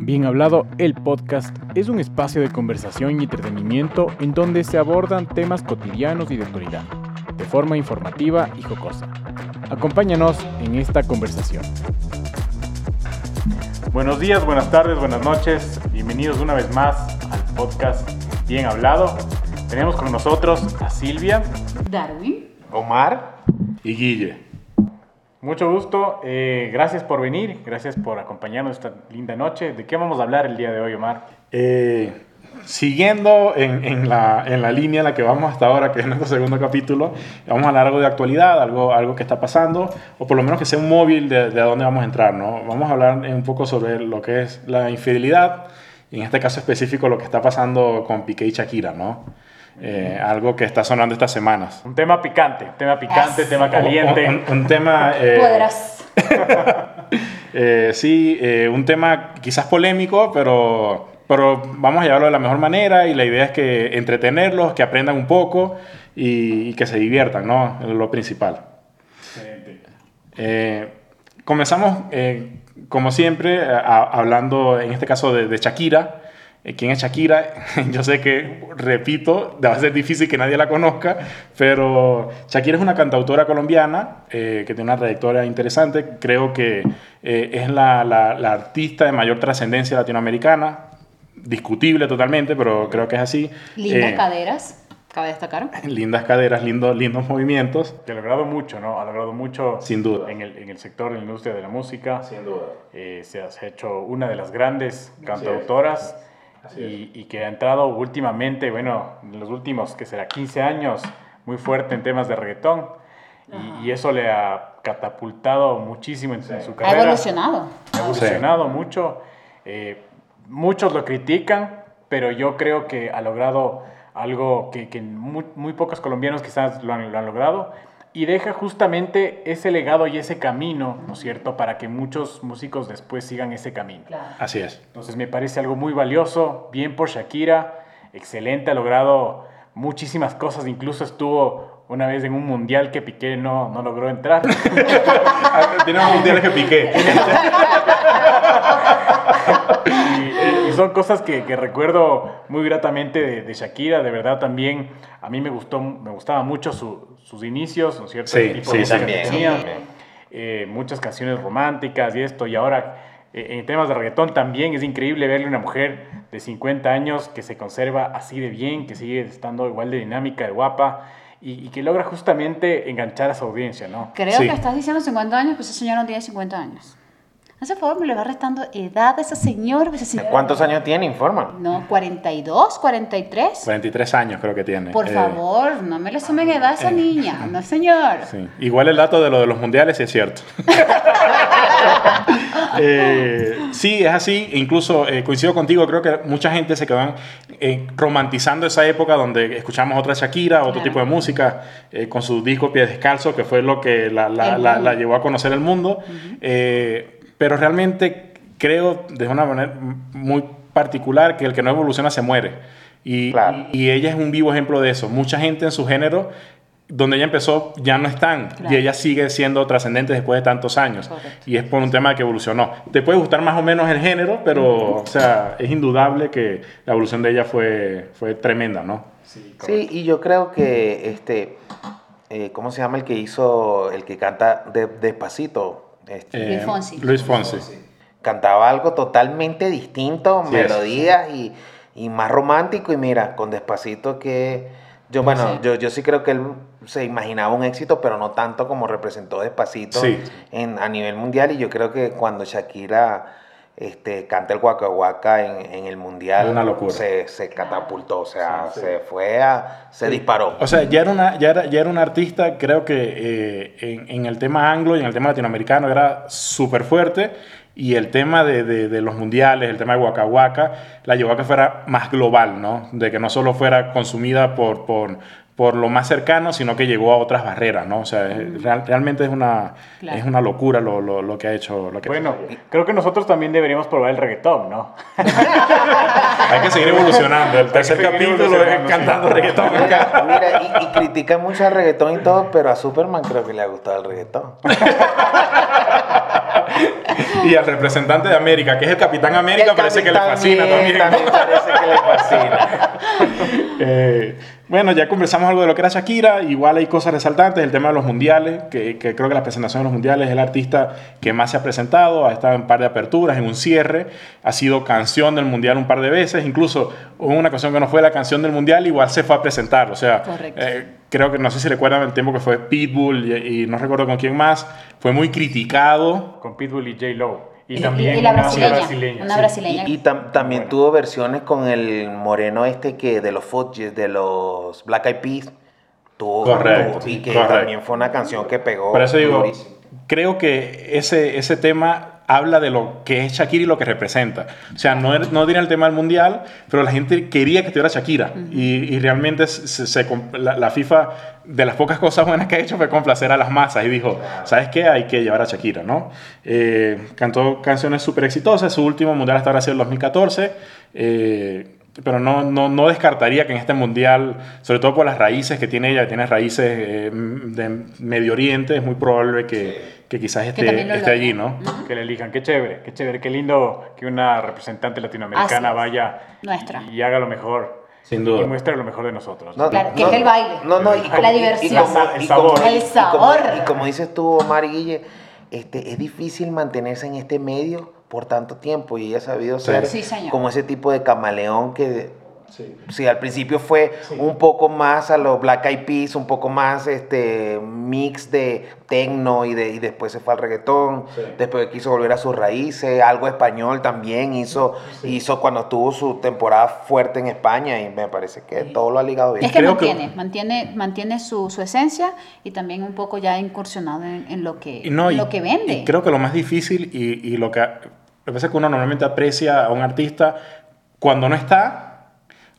Bien Hablado, el podcast, es un espacio de conversación y entretenimiento en donde se abordan temas cotidianos y de actualidad, de forma informativa y jocosa. Acompáñanos en esta conversación. Buenos días, buenas tardes, buenas noches. Bienvenidos una vez más al podcast Bien Hablado. Tenemos con nosotros a Silvia, Darwin, Omar y Guille. Mucho gusto, eh, gracias por venir, gracias por acompañarnos esta linda noche. ¿De qué vamos a hablar el día de hoy, Omar? Eh, siguiendo en, en, la, en, la, línea en la que vamos hasta ahora, que es nuestro segundo capítulo, vamos a hablar algo de actualidad, algo, algo que está pasando, o por lo menos que sea un móvil de, de a dónde vamos a entrar. ¿no? Vamos a hablar un poco sobre lo que es la infidelidad, y en este caso específico lo que está pasando con Piqué y Shakira, ¿no? Eh, algo que está sonando estas semanas. Un tema picante, tema picante, tema caliente. Un, un- un tema... eh, eh, sí, eh, un tema quizás polémico, pero, pero vamos a llevarlo de la mejor manera y la idea es que entretenerlos, que aprendan un poco y, y que se diviertan, ¿no? Es lo principal. Eh, comenzamos, eh, como siempre, a- a- hablando en este caso de, de Shakira. Eh, ¿Quién es Shakira? Yo sé que, repito, va a ser difícil que nadie la conozca, pero Shakira es una cantautora colombiana eh, que tiene una trayectoria interesante. Creo que eh, es la, la- la artista de mayor trascendencia latinoamericana. Discutible totalmente, pero creo que es así. Lindas Eh, caderas, cabe destacar. lindas caderas, lindos, lindos movimientos. Que ha logrado mucho, ¿no? Ha logrado mucho Sin duda. en el, en el sector de la industria de la música. Sin duda. Eh, se ha hecho una de las grandes cantautoras Así y, y que ha entrado últimamente, bueno, en los últimos, que será 15 años, muy fuerte en temas de reggaetón. Y, y eso le ha catapultado muchísimo en, en su Ha carrera. evolucionado. Ha evolucionado mucho. Eh, muchos lo critican, pero yo creo que ha logrado algo que, que muy, muy pocos colombianos quizás lo han, lo han logrado. Y deja justamente ese legado y ese camino, ¿no es cierto?, para que muchos músicos después sigan ese camino. Así es. Entonces me parece algo muy valioso, bien por Shakira, excelente, ha logrado muchísimas cosas, incluso estuvo una vez en un mundial que Piqué no, no logró entrar. Tiene más mundiales que Piqué. y son cosas que, que recuerdo muy gratamente de, de Shakira, de verdad también a mí me gustó, me gustaba mucho su- sus inicios, ¿no es cierto? Sí, tipo de sí, música sí. que También, tenía. también. Eh, muchas canciones románticas y esto, y ahora eh, en temas de reggaetón también es increíble verle a una mujer de 50 años que se conserva así de bien, que sigue estando igual de dinámica, de guapa, y, y que logra justamente enganchar a su audiencia, ¿no? Creo Sí. que estás diciendo 50 años, pues ese señor no tiene 50 años. Hace favor, me le va restando edad a ese señor. Ese señor- ¿Cuántos años tiene? Informa. No, 42, 43. 43 años creo que tiene. Por Eh, favor, no me le sumen edad a esa niña. No, señor. sí. Igual el dato de lo de los mundiales sí es cierto. Eh, sí, es así. Incluso eh, coincido contigo, creo que mucha gente se quedó eh, romantizando esa época donde escuchamos otra Shakira, otro Claro. tipo de música, eh, con su disco Pie Descalzo, que fue lo que la, la- la- llevó a conocer el mundo. Eh, pero realmente creo de una manera muy particular que el que no evoluciona se muere. Y, Claro. y- y ella es un vivo ejemplo de eso. Mucha gente en su género, donde ella empezó, ya no están. Claro. Y ella sigue siendo trascendente después de tantos años. Correcto. Y es por un tema que evolucionó. Te puede gustar más o menos el género, pero o sea, es indudable que la evolución de ella fue, fue tremenda, ¿no? Sí, y yo creo que este, eh, ¿cómo se llama el que hizo, el que canta de- despacito? Este, Luis Fonsi. Luis Fonsi. Cantaba algo totalmente distinto, Sí melodías y, y más romántico. Y mira, con despacito que yo, bueno, Sí. yo, yo sí creo que él se imaginaba un éxito, pero no tanto como representó despacito Sí. en, a nivel mundial. Y yo creo que cuando Shakira este, canta el Waka Waka en, en el mundial, una locura. Se, se catapultó, o sea, se fue a, se disparó. O sea, ya era una, ya era, ya era una artista, creo que eh, en, en el tema anglo y en el tema latinoamericano era súper fuerte. Y el tema de, de- de los mundiales, el tema de Waka Waka, la llevó a que fuera más global, ¿no? De que no solo fuera consumida por, por, por lo más cercano, sino que llegó a otras barreras, ¿no? O sea, es- real- realmente es una, Claro. es una locura lo, lo, lo que ha hecho. Lo que ha Bueno, creo que nosotros también deberíamos probar el reggaetón, ¿no? hay que seguir evolucionando. El tercer capítulo es cantando sí. reggaetón acá. Mira, y, y critica mucho al reggaetón y todo, pero a Superman creo que le ha gustado el reggaetón. Y al representante de América, que es el Capitán América, El parece que le fascina también. También parece que le fascina. Eh, bueno, ya conversamos algo de lo que era Shakira. Igual hay cosas resaltantes. El tema de los mundiales, que, que creo que la presentación de los mundiales es el artista que más se ha presentado. Ha estado en un par de aperturas, en un cierre. Ha sido canción del mundial un par de veces. Incluso hubo una canción que no fue la canción del mundial, igual se fue a presentar. O sea, Correcto. eh, creo que no sé si recuerdan el tiempo que fue Pitbull y, y no recuerdo con quién más. Fue muy criticado. Con Pitbull y J. Lo. Y, Y- también y la una brasileña, una sí. brasileña. Y, y tam- también tuvo versiones con el moreno este que de los Fudges, de los Black Eyed Peas. Tuvo, Correcto, tuvo- y que correcto. también fue una canción que pegó. Por eso digo, creo que ese, ese tema habla de lo que es Shakira y lo que representa. O sea, no, no diría el tema del mundial, pero la gente quería que tuviera Shakira. y, y realmente se, se comp- la, la FIFA, de las pocas cosas buenas que ha hecho fue complacer a las masas y dijo, ¿sabes qué? Hay que llevar a Shakira, ¿no? Eh, cantó canciones súper exitosas. Su último mundial hasta ahora ha sido el 2014. eh, pero no, no, no descartaría que en este mundial, sobre todo por las raíces que tiene ella, que tiene raíces eh, de Medio Oriente, es muy probable que, que quizás esté, allí, ¿no? Que le elijan. Qué chévere, qué chévere, qué lindo que una representante latinoamericana vaya Nuestra. y haga lo mejor. Sin duda. Y muestre lo mejor de nosotros. No, Claro, que es el baile. No, no, y La como- y- y diversión. como- El sabor. El y como- sabor. Y como dices tú, Omar y Guille, este, es difícil mantenerse en este medio por tanto tiempo y ella ha sabido ser Sí, como ese tipo de camaleón que Sí, al principio fue un poco más a los Black Eyed Peas, un poco más este mix de techno y, de, y después se fue al reggaetón, después quiso volver a sus raíces, algo español también hizo, hizo cuando tuvo su temporada fuerte en España y me parece que todo lo ha ligado bien. Es que Creo que- mantiene, mantiene, mantiene su, su esencia y también un poco ya incursionado en, en lo, que, no, en y- lo que vende. y creo que lo más difícil y, y lo que lo que pasa es que uno normalmente aprecia a un artista cuando no está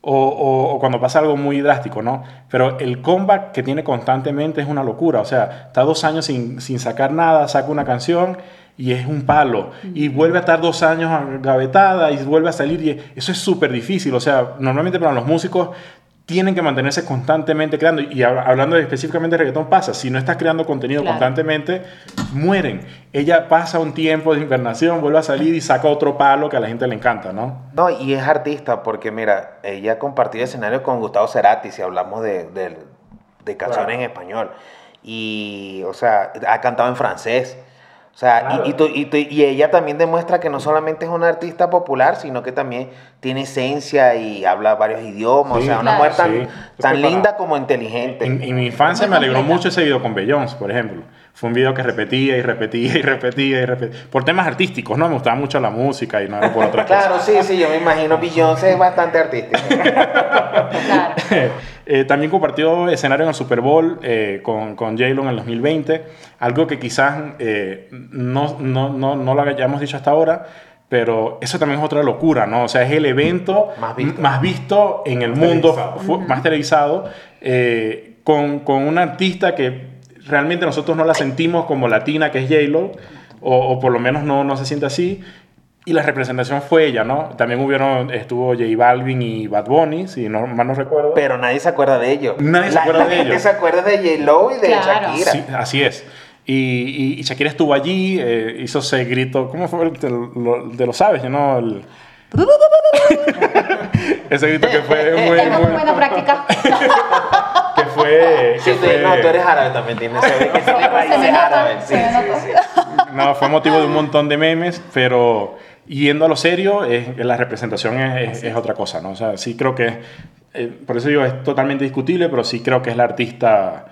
o, o- o cuando pasa algo muy drástico, ¿no? Pero el comeback que tiene constantemente es una locura. O sea, está dos años sin, sin sacar nada, saca una canción y es un palo. Y vuelve a estar dos años gavetada y vuelve a salir. Y eso es súper difícil. O sea, normalmente para los músicos tienen que mantenerse constantemente creando. Y hab- hablando específicamente de reggaetón, pasa. Si no estás creando contenido Claro. constantemente, mueren. Ella pasa un tiempo de invernación, vuelve a salir y saca otro palo que a la gente le encanta, ¿no? No, y es artista porque mira, ella compartió escenario con Gustavo Cerati, si hablamos de, de- de canciones en español. Y, o sea, ha cantado en francés. O sea, y, y, tu- y tu- y ella también demuestra que no solamente es una artista popular, sino que también tiene esencia y habla varios idiomas. Sí, o sea, una claro. mujer tan, Sí. tan linda como inteligente. En, en mi infancia me alegró completa. mucho ese video con Beyoncé, por ejemplo. Fue un video que repetía y repetía y repetía y repetía. Por temas artísticos, ¿no? Me gustaba mucho la música y no era por otra cosa. Claro, sí, sí, yo me imagino. Beyoncé es bastante artística. Claro. Eh, también compartió escenario en el Super Bowl eh, con, con J-Lo en el 2020, algo que quizás eh, no, no, no, no lo hayamos dicho hasta ahora, pero eso también es otra locura, ¿no? O sea, es el evento Más visto. más visto en el Más mundo, televisado. más televisado, eh, con, con una artista que realmente nosotros no la sentimos como latina, que es J-Lo, o, o por lo menos no, no se siente así. Y la representación fue ella, ¿no? También hubieron, estuvo J Balvin y Bad Bunny, si no, mal no recuerdo. Pero nadie se acuerda de ellos. Nadie se acuerda la de ellos. se acuerda de J-Lo y de Claro. Shakira. Sí, así es. Y, y- y Shakira estuvo allí, eh, hizo ese grito, ¿cómo fue? el- Te lo, te lo sabes, ¿no? El- ese grito que fue muy, Tengo muy muy- buena práctica. que Sí, fue- no, tú eres árabe también, tienes raíces árabes. Sí, sí, sí. no, fue motivo de un montón de memes, pero yendo a lo serio, es- la representación es, es- es otra cosa, ¿no? O sea, sí creo que, eh, por eso digo, es totalmente discutible, pero sí creo que es la artista,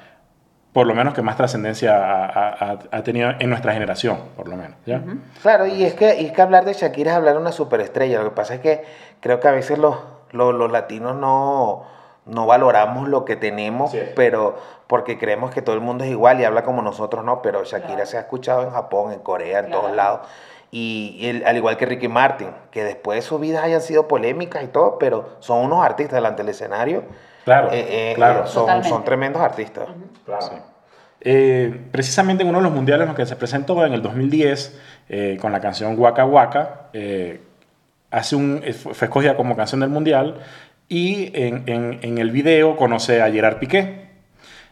por lo menos, que más trascendencia ha, ha- ha- ha tenido en nuestra generación, por lo menos, ¿ya? Claro, y es, que, y es que hablar de Shakira es hablar de una superestrella. Lo que pasa es que creo que a veces los, los, los latinos no, no valoramos lo que tenemos, Sí. pero porque creemos que todo el mundo es igual y habla como nosotros, ¿no? Pero Shakira se ha escuchado en Japón, en Corea, en Claro. todos lados. Y, y el- al igual que Ricky Martin, que después sus vidas hayan sido polémicas y todo, pero son unos artistas delante del escenario Claro, eh, eh, claro. son, Totalmente. son tremendos artistas. Claro. Eh, precisamente en uno de los mundiales en los que se presentó en el 2010 eh, con la canción Waka Waka, eh, hace un, eh, fue escogida como canción del mundial y en, en- en el video conoce a Gerard Piqué.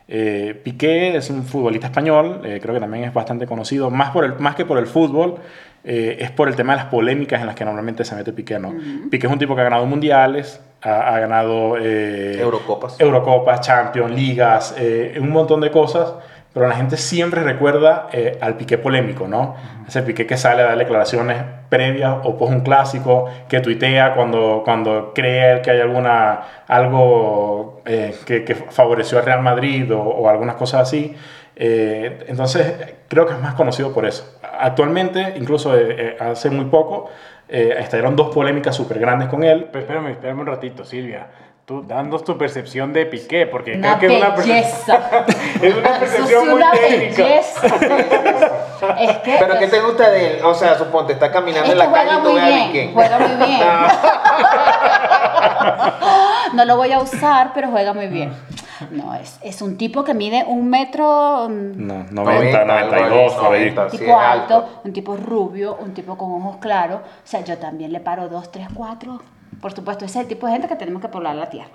Eh, Piqué es un futbolista español, eh, creo que también es bastante conocido, más, por el, más que por el fútbol, eh, es por el tema de las polémicas en las que normalmente se mete Piqué. ¿no? Piqué es un tipo que ha ganado mundiales, ha, ha ganado eh, Eurocopas. Eurocopas, Champions, ligas, eh, un montón de cosas, pero la gente siempre recuerda eh, al Piqué polémico, ¿no? Ese Piqué que sale a dar declaraciones previas o pos un clásico, que tuitea cuando, cuando cree que hay alguna, algo eh, que, que favoreció al Real Madrid o, o algunas cosas así. Eh, entonces, creo que es más conocido por eso. Actualmente, incluso eh, eh, hace muy poco, eh, estallaron dos polémicas súper grandes con él. Pero espérame, espérame un ratito, Silvia. Tú, danos tu percepción de Piqué, porque Una creo que es una, percep- belleza. es una percepción es muy una técnica. belleza. es que, ¿Pero qué te gusta de él? O sea, suponte, está caminando es en la calle juega y tú muy ves a. Piqué. Juega muy bien. No lo voy a usar, pero juega muy bien. No, es, es un tipo que mide un metro, mm, No, 90, 92, por ahí. un sí, tipo alto. un tipo rubio, un tipo con ojos claros. O sea, yo también le paro dos, tres, cuatro. Por supuesto, ese es el tipo de gente que tenemos que poblar la tierra.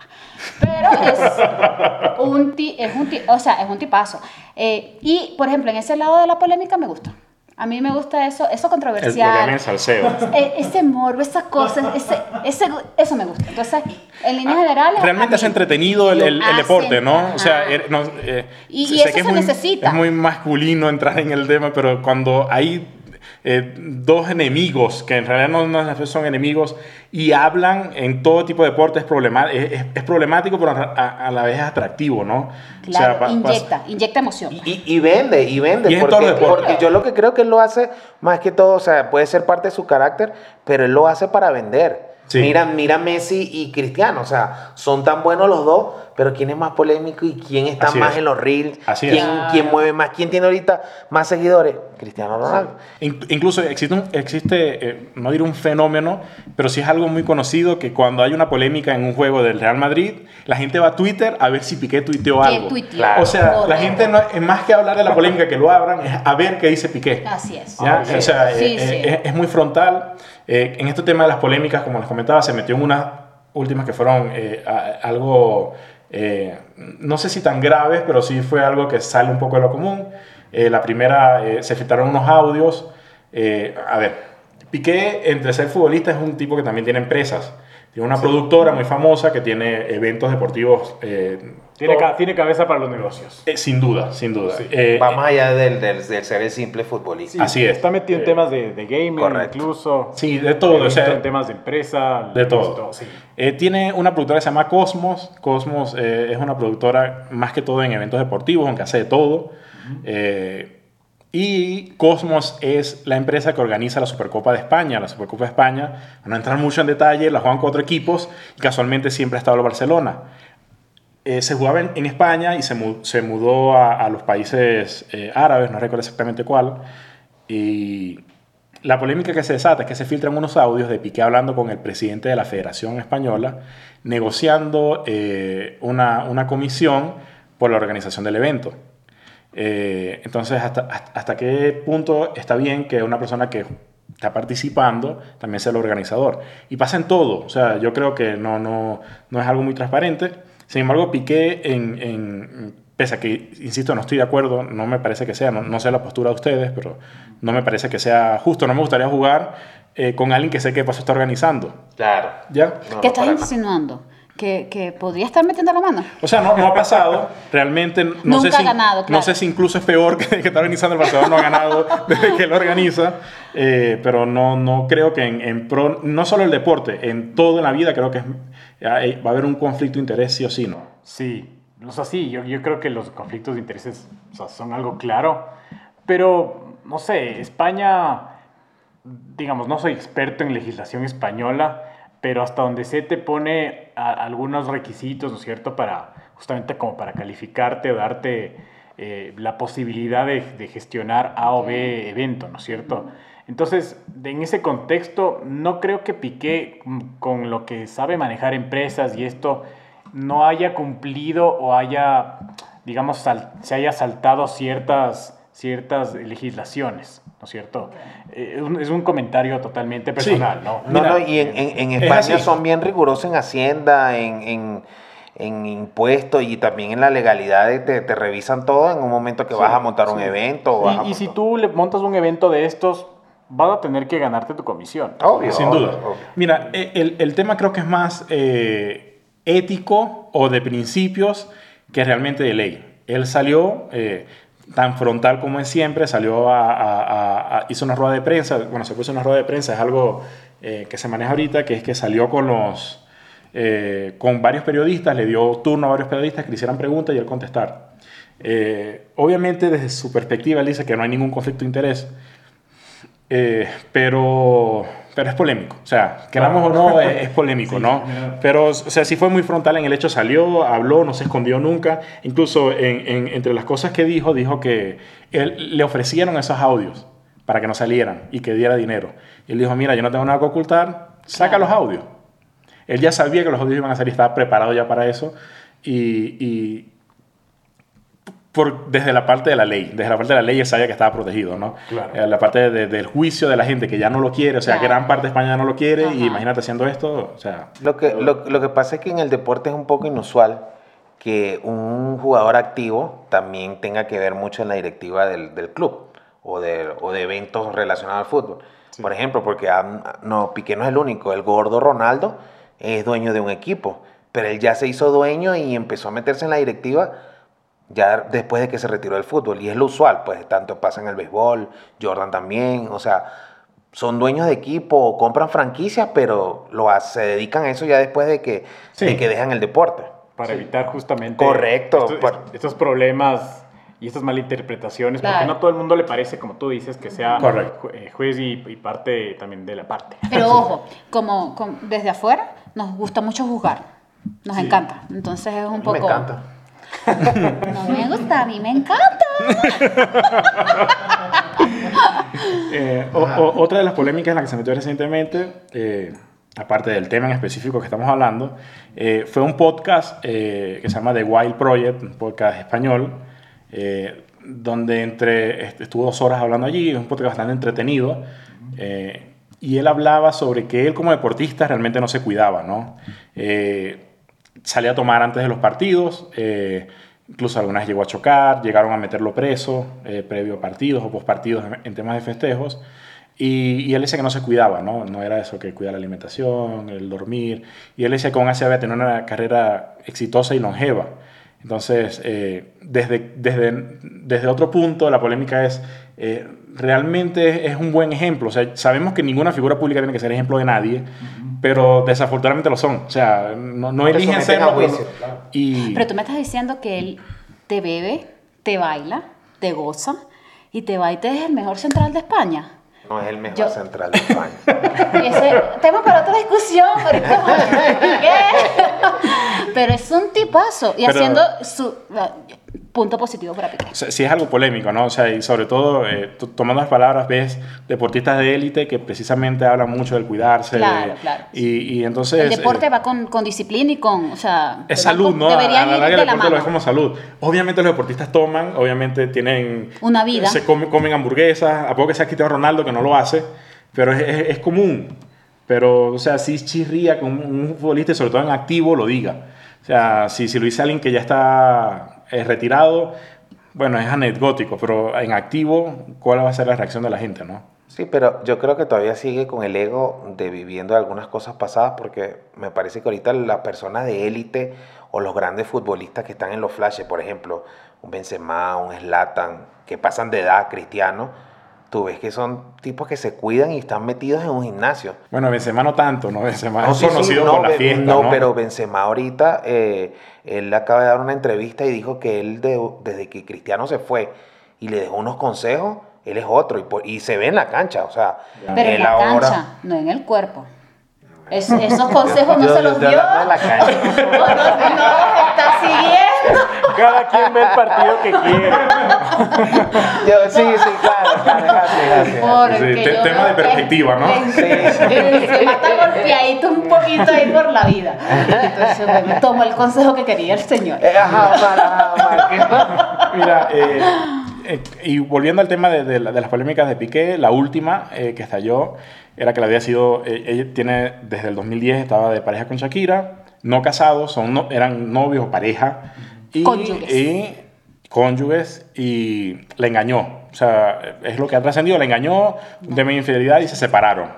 Pero es un, ti- es un, ti- o sea, es un tipazo. Eh, y, por ejemplo, en ese lado de la polémica me gusta. A mí me gusta eso, eso Es controversial. el salseo. E- ese morbo, esas cosas, ese, ese, eso me gusta. Entonces, en líneas generales. a Realmente es entretenido el, el- el hacen- deporte, ¿no? O sea, ajá. er- no, eh, Y- sé y eso que es se muy, necesita. Es muy masculino entrar en el tema, pero cuando hay eh, dos enemigos, que en realidad no, no son enemigos, y hablan en todo tipo de deporte, es, problema- es, es- problemático, pero a, a la vez es atractivo, ¿no? O sea, Claro, pa- pa- inyecta, inyecta emoción. Y, y vende, y vende. Y porque, deportes. porque yo lo que creo que él lo hace, más que todo, o sea, puede ser parte de su carácter, pero él lo hace para vender. Sí. Mira, mira Messi y Cristiano, o sea, son tan buenos los dos, pero ¿quién es más polémico y quién está Así más es. en los reels? Así es. ¿Quién, quién mueve más? ¿Quién tiene ahorita más seguidores? Cristiano Ronaldo. In- Incluso existe, un- existe eh, no diré un fenómeno, pero sí es algo muy conocido que cuando hay una polémica en un juego del Real Madrid, la gente va a Twitter a ver si Piqué tuiteó ¿Qué algo. tuiteó? Claro. O sea, la gente no, es más que hablar de la polémica que lo abran, es a ver qué dice Piqué. Así es. ¿Ya? sí. O sea, Sí, eh, sí. eh, Es, es muy frontal. Eh, en este tema de las polémicas, como les comentaba, se metió en unas últimas que fueron eh, a- algo, eh, no sé si tan graves, pero sí fue algo que sale un poco de lo común. La primera, se filtraron unos audios. A ver, Piqué, entre ser futbolista, es un tipo que también tiene empresas. Tiene una productora muy famosa que tiene eventos deportivos. Eh, Tiene, todo- ca- tiene cabeza para los negocios. eh, sin duda, sin duda. Eh, Va más allá del, del, del ser el simple futbolista. Así es. Está metido en Eh, temas de, de gaming, correcto. incluso. Sí, de todo. O sea, en temas de empresa. De todo. visto, sí. Eh, tiene una productora que se llama Cosmos. Cosmos eh, es una productora más que todo en eventos deportivos, aunque hace de todo. Eh, y Cosmos es la empresa que organiza la Supercopa de España. La Supercopa de España, no entrar mucho en detalle, la juegan cuatro equipos y casualmente siempre ha estado el Barcelona. Eh, se jugaba en, España y se, se mudó a, a los países eh, árabes, no recuerdo exactamente cuál. Y la polémica que se desata es que se filtran unos audios de Piqué hablando con el presidente de la Federación Española, negociando eh, una, una comisión por la organización del evento. Entonces, hasta, hasta qué punto está bien que una persona que está participando también sea el organizador? Y pasa en todo. O sea, yo creo que no, no, no es algo muy transparente. Sin embargo, Piqué, en, en- pese a que, insisto, no estoy de acuerdo, no me parece que sea, no, no sé la postura de ustedes, pero no me parece que sea justo. No me gustaría jugar eh, con alguien que sé que paso está organizando. Claro. ¿Ya? No, ¿Qué no, estás insinuando? ¿Que, que podría estar metiendo la mano? O sea, no, no ha pasado. Realmente no Nunca sé si, ha ganado, No claro. sé si incluso es peor que, que está organizando el Barcelona, no ha ganado desde que lo organiza. Eh, pero no, no creo que en, en pro, no solo el deporte, en todo en la vida creo que es- hay- va a haber un conflicto de interés sí o sí, ¿no? Sí, o sea, sí, yo, yo creo que los conflictos de intereses o sea, son algo claro, pero no sé, España, digamos, no soy experto en legislación española, pero hasta donde se te pone a- algunos requisitos, ¿no es cierto?, para justamente como para calificarte o darte eh, la posibilidad de, de gestionar A o B evento, ¿no es cierto? Entonces, en ese contexto, no creo que Piqué, mm, con lo que sabe manejar empresas y esto, no haya cumplido o haya, digamos, se haya saltado ciertas, ciertas legislaciones, ¿no es cierto? Eh, es un comentario totalmente personal, ¿no? No, no, y en, en, España son bien rigurosos en Hacienda, en, en, en impuestos y también en la legalidad, te, te revisan todo en un momento que vas a montar un evento. y, si tú le montas un evento de estos, vas a tener que ganarte tu comisión. Obvio. Sin duda. Mira, e, el, el, tema creo que es más eh, ético o de principios que realmente de ley. Él salió eh, tan frontal como es siempre, salió a, hizo una rueda de prensa, bueno, se puso una rueda de prensa, es algo eh, que se maneja ahorita, que es que salió con los, con varios periodistas, le dio turno a varios periodistas que le hicieran preguntas y él contestar. obviamente desde su perspectiva él dice que no hay ningún conflicto de interés, eh, pero, pero es polémico. O sea, queramos o no, es, polémico, ¿no? Pero, o sea, sí fue muy frontal en el hecho, salió, habló, no se escondió nunca. Incluso en, entre las cosas que dijo, dijo que él, le ofrecieron esos audios para que no salieran y que diera dinero. Y él dijo, mira, yo no tengo nada que ocultar, saca los audios. Él ya sabía que los audios iban a salir, estaba preparado ya para eso. y, por, desde la parte de la ley. Desde la parte de la ley él sabía que estaba protegido, ¿no? Claro. Eh, la parte del juicio de la gente que ya no lo quiere, o sea, gran parte de España no lo quiere, y imagínate haciendo esto, o sea... Lo que, lo, lo, que pasa es que en el deporte es un poco inusual que un jugador activo también tenga que ver mucho en la directiva del, del club o de, o de, eventos relacionados al fútbol. Por ejemplo, porque no, Piqué no es el único, el gordo Ronaldo es dueño de un equipo, pero él ya se hizo dueño y empezó a meterse en la directiva ya después de que se retiró del fútbol. Y es lo usual, pues tanto pasa en el béisbol, Jordan también, o sea, son dueños de equipo compran franquicias, pero lo, se dedican a eso ya después de que, que dejan el deporte. Para evitar justamente Correcto. Estos, problemas y estas malinterpretaciones, porque no todo el mundo le parece, como tú dices, que sea eh, juez y, parte también de la parte. Pero ojo, como, desde afuera nos gusta mucho juzgar, nos encanta, entonces es un poco... Me encanta. No me gusta, a mí me encanta. Eh, otra de las polémicas en la que se metió recientemente, eh, aparte del tema en específico que estamos hablando, eh, fue un podcast que se llama The Wild Project, un podcast español, donde entre, estuvo dos horas hablando allí, es un podcast bastante entretenido. y él hablaba sobre que él como deportista realmente no se cuidaba, ¿no? Salía a tomar antes de los partidos, eh, incluso algunas llegó a chocar, llegaron a meterlo preso eh, previo a partidos o postpartidos en, en temas de festejos. Y, él decía que no se cuidaba, ¿no? No era eso que cuida la alimentación, el dormir. Y él decía que aún así había tenido una carrera exitosa y longeva. Entonces, eh, desde, desde, desde otro punto, la polémica es, realmente es un buen ejemplo. O sea, sabemos que ninguna figura pública tiene que ser ejemplo de nadie, pero desafortunadamente lo son. O sea, no, no eligen serlo. y... pero tú me estás diciendo que él te bebe, te baila, te goza y te va y te es el mejor central de España. No es el mejor central de España. y ese tema para otra discusión, pero es un tipazo y haciendo su punto positivo para Piqué. Sí, es algo polémico, ¿no? O sea, y sobre todo, eh, tomando las palabras, ves deportistas de élite que precisamente hablan mucho del cuidarse. Claro, claro. Y, entonces... El deporte eh, va con, con, disciplina y con, o sea... Es salud, ¿no? Deberían a, ir de la mano. lo es como salud. Obviamente los deportistas toman, obviamente tienen... Una vida. Se comen, hamburguesas, a poco que se ha quitado Ronaldo, que no lo hace, pero es, es, común. Pero, o sea, sí chirría que un, un futbolista, sobre todo en activo, lo diga. O sea, si, si lo dice alguien que ya está es retirado, bueno, es anecdótico, pero en activo, ¿cuál va a ser la reacción de la gente, no? Sí, pero yo creo que todavía sigue con el ego de viviendo algunas cosas pasadas, porque me parece que ahorita las personas de élite o los grandes futbolistas que están en los flashes, por ejemplo, un Benzema, un Slatan, que pasan de edad cristiano, tú ves que son tipos que se cuidan y están metidos en un gimnasio. Bueno, Benzema no tanto, ¿no? Benzema es conocido por la fiesta, no, pero Benzema ahorita, eh, él acaba de dar una entrevista y dijo que él desde que Cristiano se fue y le dejó unos consejos, él es otro y, y se ve en la cancha, o sea... Pero en la cancha, no en el cuerpo. esos consejos no se los dio. La cancha. no, no, no, está siguiendo. Cada quien ve el partido que quiere. Yo, sí, sí, claro, claro, gracias, gracias. Porque Sí, te- tema de perspectiva, ¿no? en- Se mata golpeadito un poquito ahí por la vida. Entonces, bueno, tomó el consejo que quería el señor. Eh, Ajá, ajá, ¿qué? Mira, eh, eh, y volviendo al tema de, de la- de las polémicas de Piqué, la última eh, que estalló era que le había sido, eh, ella tiene desde el 2010 estaba de pareja con Shakira, no casados, son no- eran novios o pareja. Y, Cónyuges. y cónyuges y le engañó. O sea, es lo que ha trascendido, le engañó, un tema de infidelidad y se separaron.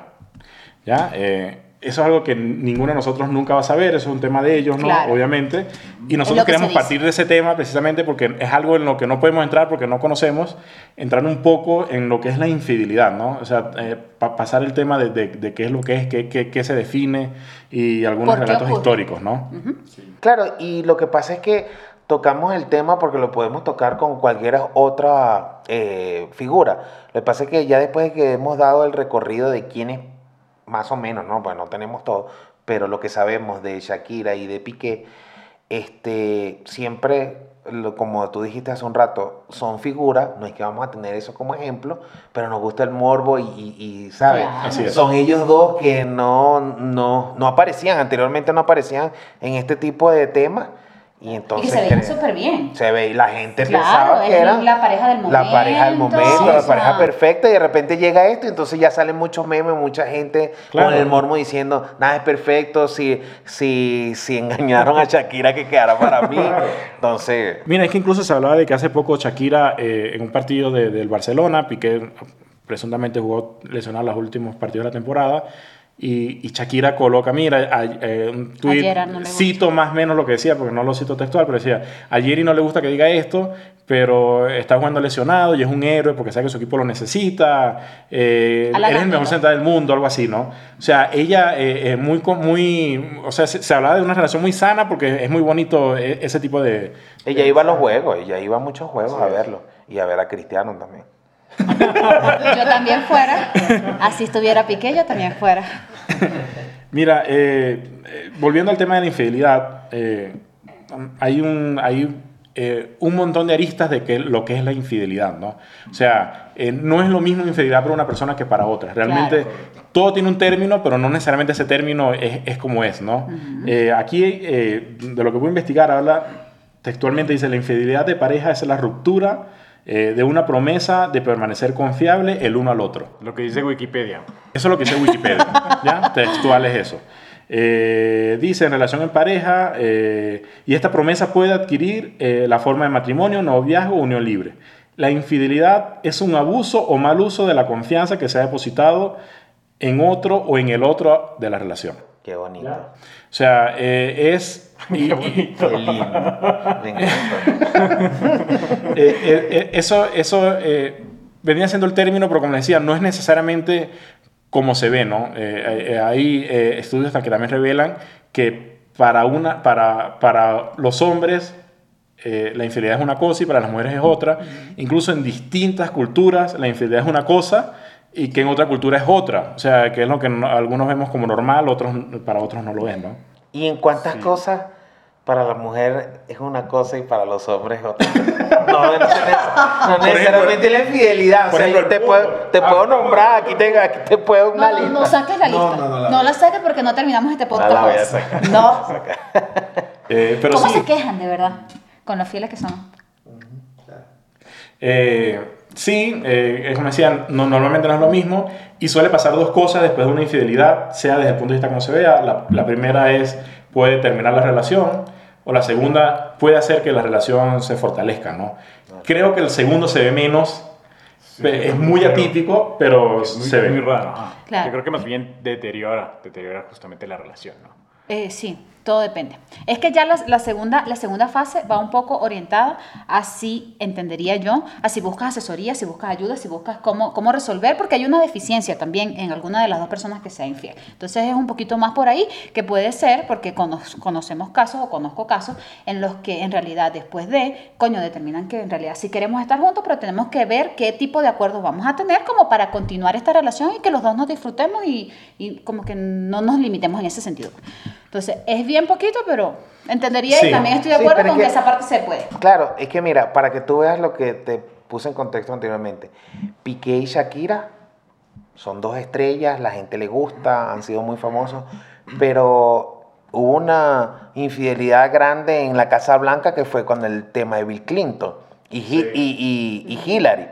¿Ya? Eh, eso es algo que ninguno de nosotros nunca va a saber, eso es un tema de ellos, ¿no? Claro. Obviamente. Y nosotros que queremos partir de ese tema precisamente porque es algo en lo que no podemos entrar porque no conocemos, entrar un poco en lo que es la infidelidad, ¿no? O sea, eh, pa- pasar el tema de, de- de qué es lo que es, qué, qué- qué se define y algunos ¿Por qué relatos ocurre? históricos, ¿no? Claro, y lo que pasa es que tocamos el tema porque lo podemos tocar con cualquier otra eh, figura. Lo que pasa es que ya después de que hemos dado el recorrido de quiénes, más o menos, ¿no? Pues no tenemos todo, pero lo que sabemos de Shakira y de Piqué, este, siempre, lo- como tú dijiste hace un rato, son figuras, no es que vamos a tener eso como ejemplo, pero nos gusta el morbo y, y, y, ¿sabes? Así. Son ellos dos que no, no, no aparecían, anteriormente no aparecían en este tipo de temas. Y Y entonces que se veían súper bien. se ve y la gente Claro, pensaba que era la pareja del la pareja del momento, momento, o la sea. pareja perfecta y de repente llega esto y entonces ya salen muchos memes, mucha gente Claro. con el mormo diciendo nada es perfecto, si, si, si engañaron a Shakira que quedara para mí. Entonces, Mira, es que incluso se hablaba de que hace poco Shakira eh, en un partido de- del Barcelona, Piqué presuntamente jugó lesionado los últimos partidos de la temporada, y, y Shakira coloca, mira, a- eh, un no gusta. cito más o menos lo que decía, porque no lo cito textual, pero decía, a Jerry no le gusta que diga esto, pero está jugando lesionado y es un héroe porque sabe que su equipo lo necesita, eh, eres el mejor central del mundo, algo así, ¿no? O sea, ella eh, muy, muy, o sea, se, se hablaba de una relación muy sana porque es muy bonito eh, ese tipo de, ella iba a los juegos, ella iba a muchos juegos a verlo y a ver a Cristiano también. Yo también fuera. Así estuviera Piqué, yo también fuera. Mira, eh, eh, volviendo al tema de la infidelidad, eh, hay, un, hay eh, un montón de aristas de que, lo que es la infidelidad, ¿no? O sea, eh, no es lo mismo infidelidad para una persona que para otra. Realmente todo tiene un término, pero no necesariamente ese término es, es como es, ¿no? Eh, aquí, eh, de lo que voy a investigar, habla textualmente, dice, la infidelidad de pareja es la ruptura eh, de una promesa de permanecer confiable el uno al otro. Lo que dice Wikipedia. Eso es lo que dice Wikipedia, ¿ya? Textual es eso. Eh, dice, en relación en pareja, eh, y esta promesa puede adquirir eh, la forma de matrimonio, noviazgo o unión libre. La infidelidad es un abuso o mal uso de la confianza que se ha depositado en otro o en el otro de la relación. Qué bonito. O sea, eh, es... y-. Me encanta. eh, eh, eh, eso eso eh, venía siendo el término, pero como les decía, no es necesariamente como se ve, ¿no? Eh, eh, hay estudios que también revelan que para, una, para, para los hombres eh, la infidelidad es una cosa y para las mujeres es otra. Incluso en distintas culturas la infidelidad es una cosa y que en otra cultura es otra. O sea, que es lo que no- algunos vemos como normal, otros para otros no lo es, ¿no? ¿Y en cuántas cosas para la mujer es una cosa y para los hombres es otra? No, no, no necesariamente la infidelidad. O por sea, ejemplo, yo te puedo, fútbol. te puedo nombrar, aquí te, aquí te puedo una No, no, lista. no saques la lista. No, No, no, no, la- saques porque no terminamos este podcast. la voy a sacar. No. Eh, pero ¿Cómo sí, se quejan de verdad? Con los fieles que son. Eh, sí, eh, es como decían, no, normalmente no es lo mismo y suele pasar dos cosas después de una infidelidad, sea desde el punto de vista como se vea. La, la primera es, puede terminar la relación o la segunda puede hacer que la relación se fortalezca, ¿no? Creo que el segundo se ve menos, es muy atípico, pero Muy, se ve. muy raro. Claro. Yo creo que más bien deteriora, deteriora justamente la relación, ¿no? Eh, sí, todo depende. Es que ya la, segunda, la segunda fase va un poco orientada, así entendería yo, a si buscas asesoría, si buscas ayuda, si buscas cómo, cómo resolver, porque hay una deficiencia también en alguna de las dos personas que sea infiel. Entonces es un poquito más por ahí que puede ser, porque cono- conocemos casos o conozco casos en los que en realidad después de, coño, determinan que en realidad sí queremos estar juntos, pero tenemos que ver qué tipo de acuerdos vamos a tener como para continuar esta relación y que los dos nos disfrutemos y, y como que no nos limitemos en ese sentido. Entonces, es bien poquito, pero entendería Sí. y también estoy de Sí, acuerdo es con que que- esa parte se puede. Claro, es que mira, para que tú veas lo que te puse en contexto anteriormente, Piqué y Shakira son dos estrellas, la gente le gusta, han sido muy famosos, pero hubo una infidelidad grande en la Casa Blanca que fue con el tema de Bill Clinton y, Hi- y- y- y Hillary.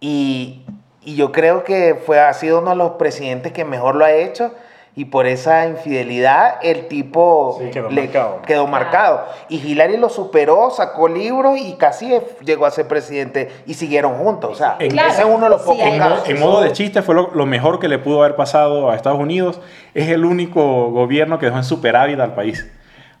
Y, y yo creo que fue, ha sido uno de los presidentes que mejor lo ha hecho. Y por esa infidelidad el tipo Sí, quedó marcado. quedó marcado. Y Hillary lo superó, sacó libros y casi llegó a ser presidente y siguieron juntos. O sea, En- ese es uno de los Sí, pocos casos. en modo de chiste fue lo, lo mejor que le pudo haber pasado a Estados Unidos. Es el único gobierno que dejó en superávit al país.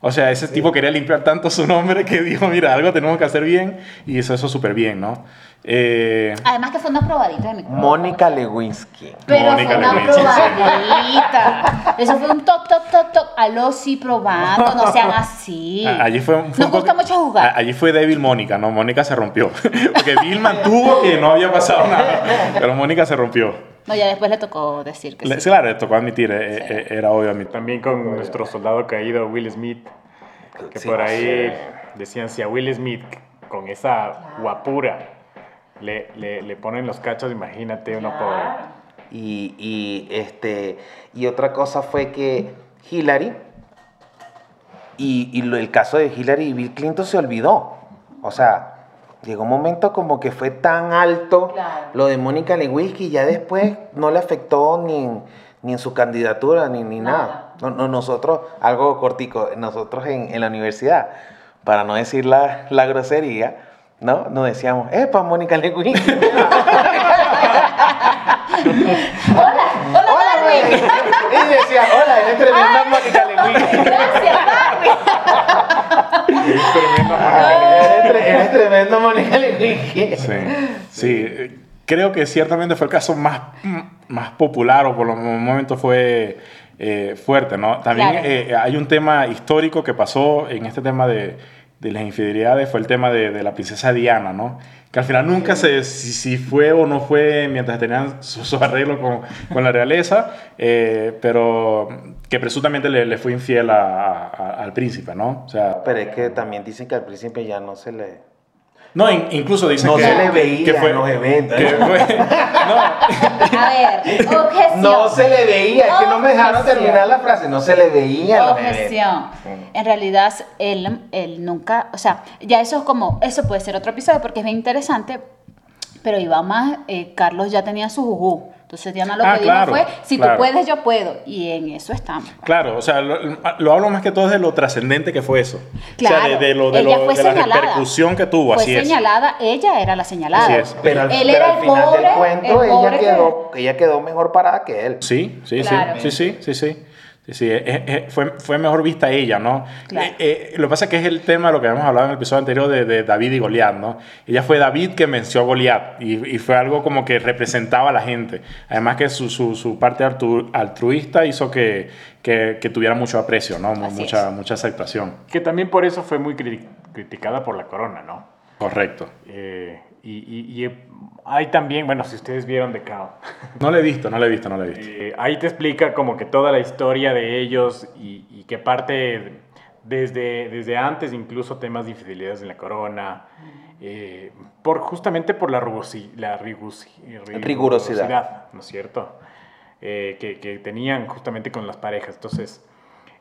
O sea, ese tipo quería limpiar tanto su nombre que dijo, mira, algo tenemos que hacer bien y hizo eso súper bien, ¿no? Eh, Además que fue una probadita de micrófono. Mónica Lewinsky. Pero Mónica fue una Lewinsky, sí. probadita. Eso fue un toc, toc, toc, toc. Aló, sí, probando. No sean así. a- allí fue, fue Nos gusta mucho jugar. a- Allí fue débil Mónica, ¿no? Mónica se rompió. Porque Bill mantuvo que no había pasado nada. Pero Mónica se rompió. No, ya después le tocó decir que Le- sí. Claro, le tocó admitir, eh, eh, era obvio admitir. También con nuestro soldado caído Will Smith, que Sí. por ahí decían si a Will Smith con esa guapura le, le, le ponen los cachos, imagínate uno pobre. Y, y, este, y otra cosa fue que Hillary, y, y lo- el caso de Hillary y Bill Clinton se olvidó. O sea, llegó un momento como que fue tan alto Claro. lo de Mónica Lewinsky y ya después no le afectó ni en, ni en su candidatura ni, ni nada. Nada. No, no, nosotros, algo cortico, nosotros en, en la universidad, para no decir la, la grosería, ¿no? Nos decíamos, ¡epa, Mónica Lewinsky! Hola, hola, Darwin. y decía, hola, eres tremenda Mónica Lewinsky. Gracias, Darwin. Eres, tre- eres tremenda Mónica Lewinsky. Sí, sí. eh, Creo que ciertamente fue el caso más, más popular o por lo momento fue eh, fuerte, ¿no? También Claro. eh, hay un tema histórico que pasó en este tema de, de las infidelidades, fue el tema de, de la princesa Diana, ¿no? Que al final nunca se si, si fue o no fue mientras tenían sus su arreglos con, con la realeza, eh, pero que presuntamente le, le fue infiel a- a- al príncipe, ¿no? O sea, Pero es que también dicen que al príncipe ya no se le... no, in- incluso dicen No que... se le veía que fue- en los eventos. que fue- no, A ver, objeción. No se le veía, es que no me dejaron terminar la frase, no se le veía en los. Objeción. En realidad, él, él nunca, o sea, ya eso es como, eso puede ser otro episodio porque es bien interesante, pero iba más, eh, Carlos ya tenía su juju. Entonces Diana lo Ah, que claro, dijo fue, si claro. tú puedes, yo puedo. Y en eso estamos. Claro, o sea, lo, lo hablo más que todo de lo trascendente que fue eso. o Claro, sea, de, de lo, de, lo- la repercusión que tuvo, Fue así es. señalada, ella era la señalada. Así es. Pero al, Él pero era al el final pobre, del cuento el ella que- quedó, ella quedó mejor parada que él. Sí, sí, Claro. sí, sí, sí, sí, sí. Sí, sí, eh, eh, fue, fue mejor vista ella, ¿no? Claro. Eh, eh, lo que pasa es que es el tema de lo que habíamos hablado en el episodio anterior de, de David y Goliat, ¿no? Ella fue David que venció a Goliat y, y fue algo como que representaba a la gente. Además que su, su, su parte altru- altruista hizo que, que, que tuviera mucho aprecio, ¿no? Así Mucha, es. mucha aceptación. Que también por eso fue muy cri- criticada por la corona, ¿no? Correcto. Eh, y, y- y hay también, bueno, si ustedes vieron The Crown, No le he visto, no le he visto, no le he visto. eh, ahí te explica como que toda la historia de ellos y, y que parte desde, desde antes incluso temas de infidelidades en la corona, eh, por, justamente por la, rugosi- la rigusi- Rigurosidad. ¿no es cierto? Eh, que, que tenían justamente con las parejas. Entonces,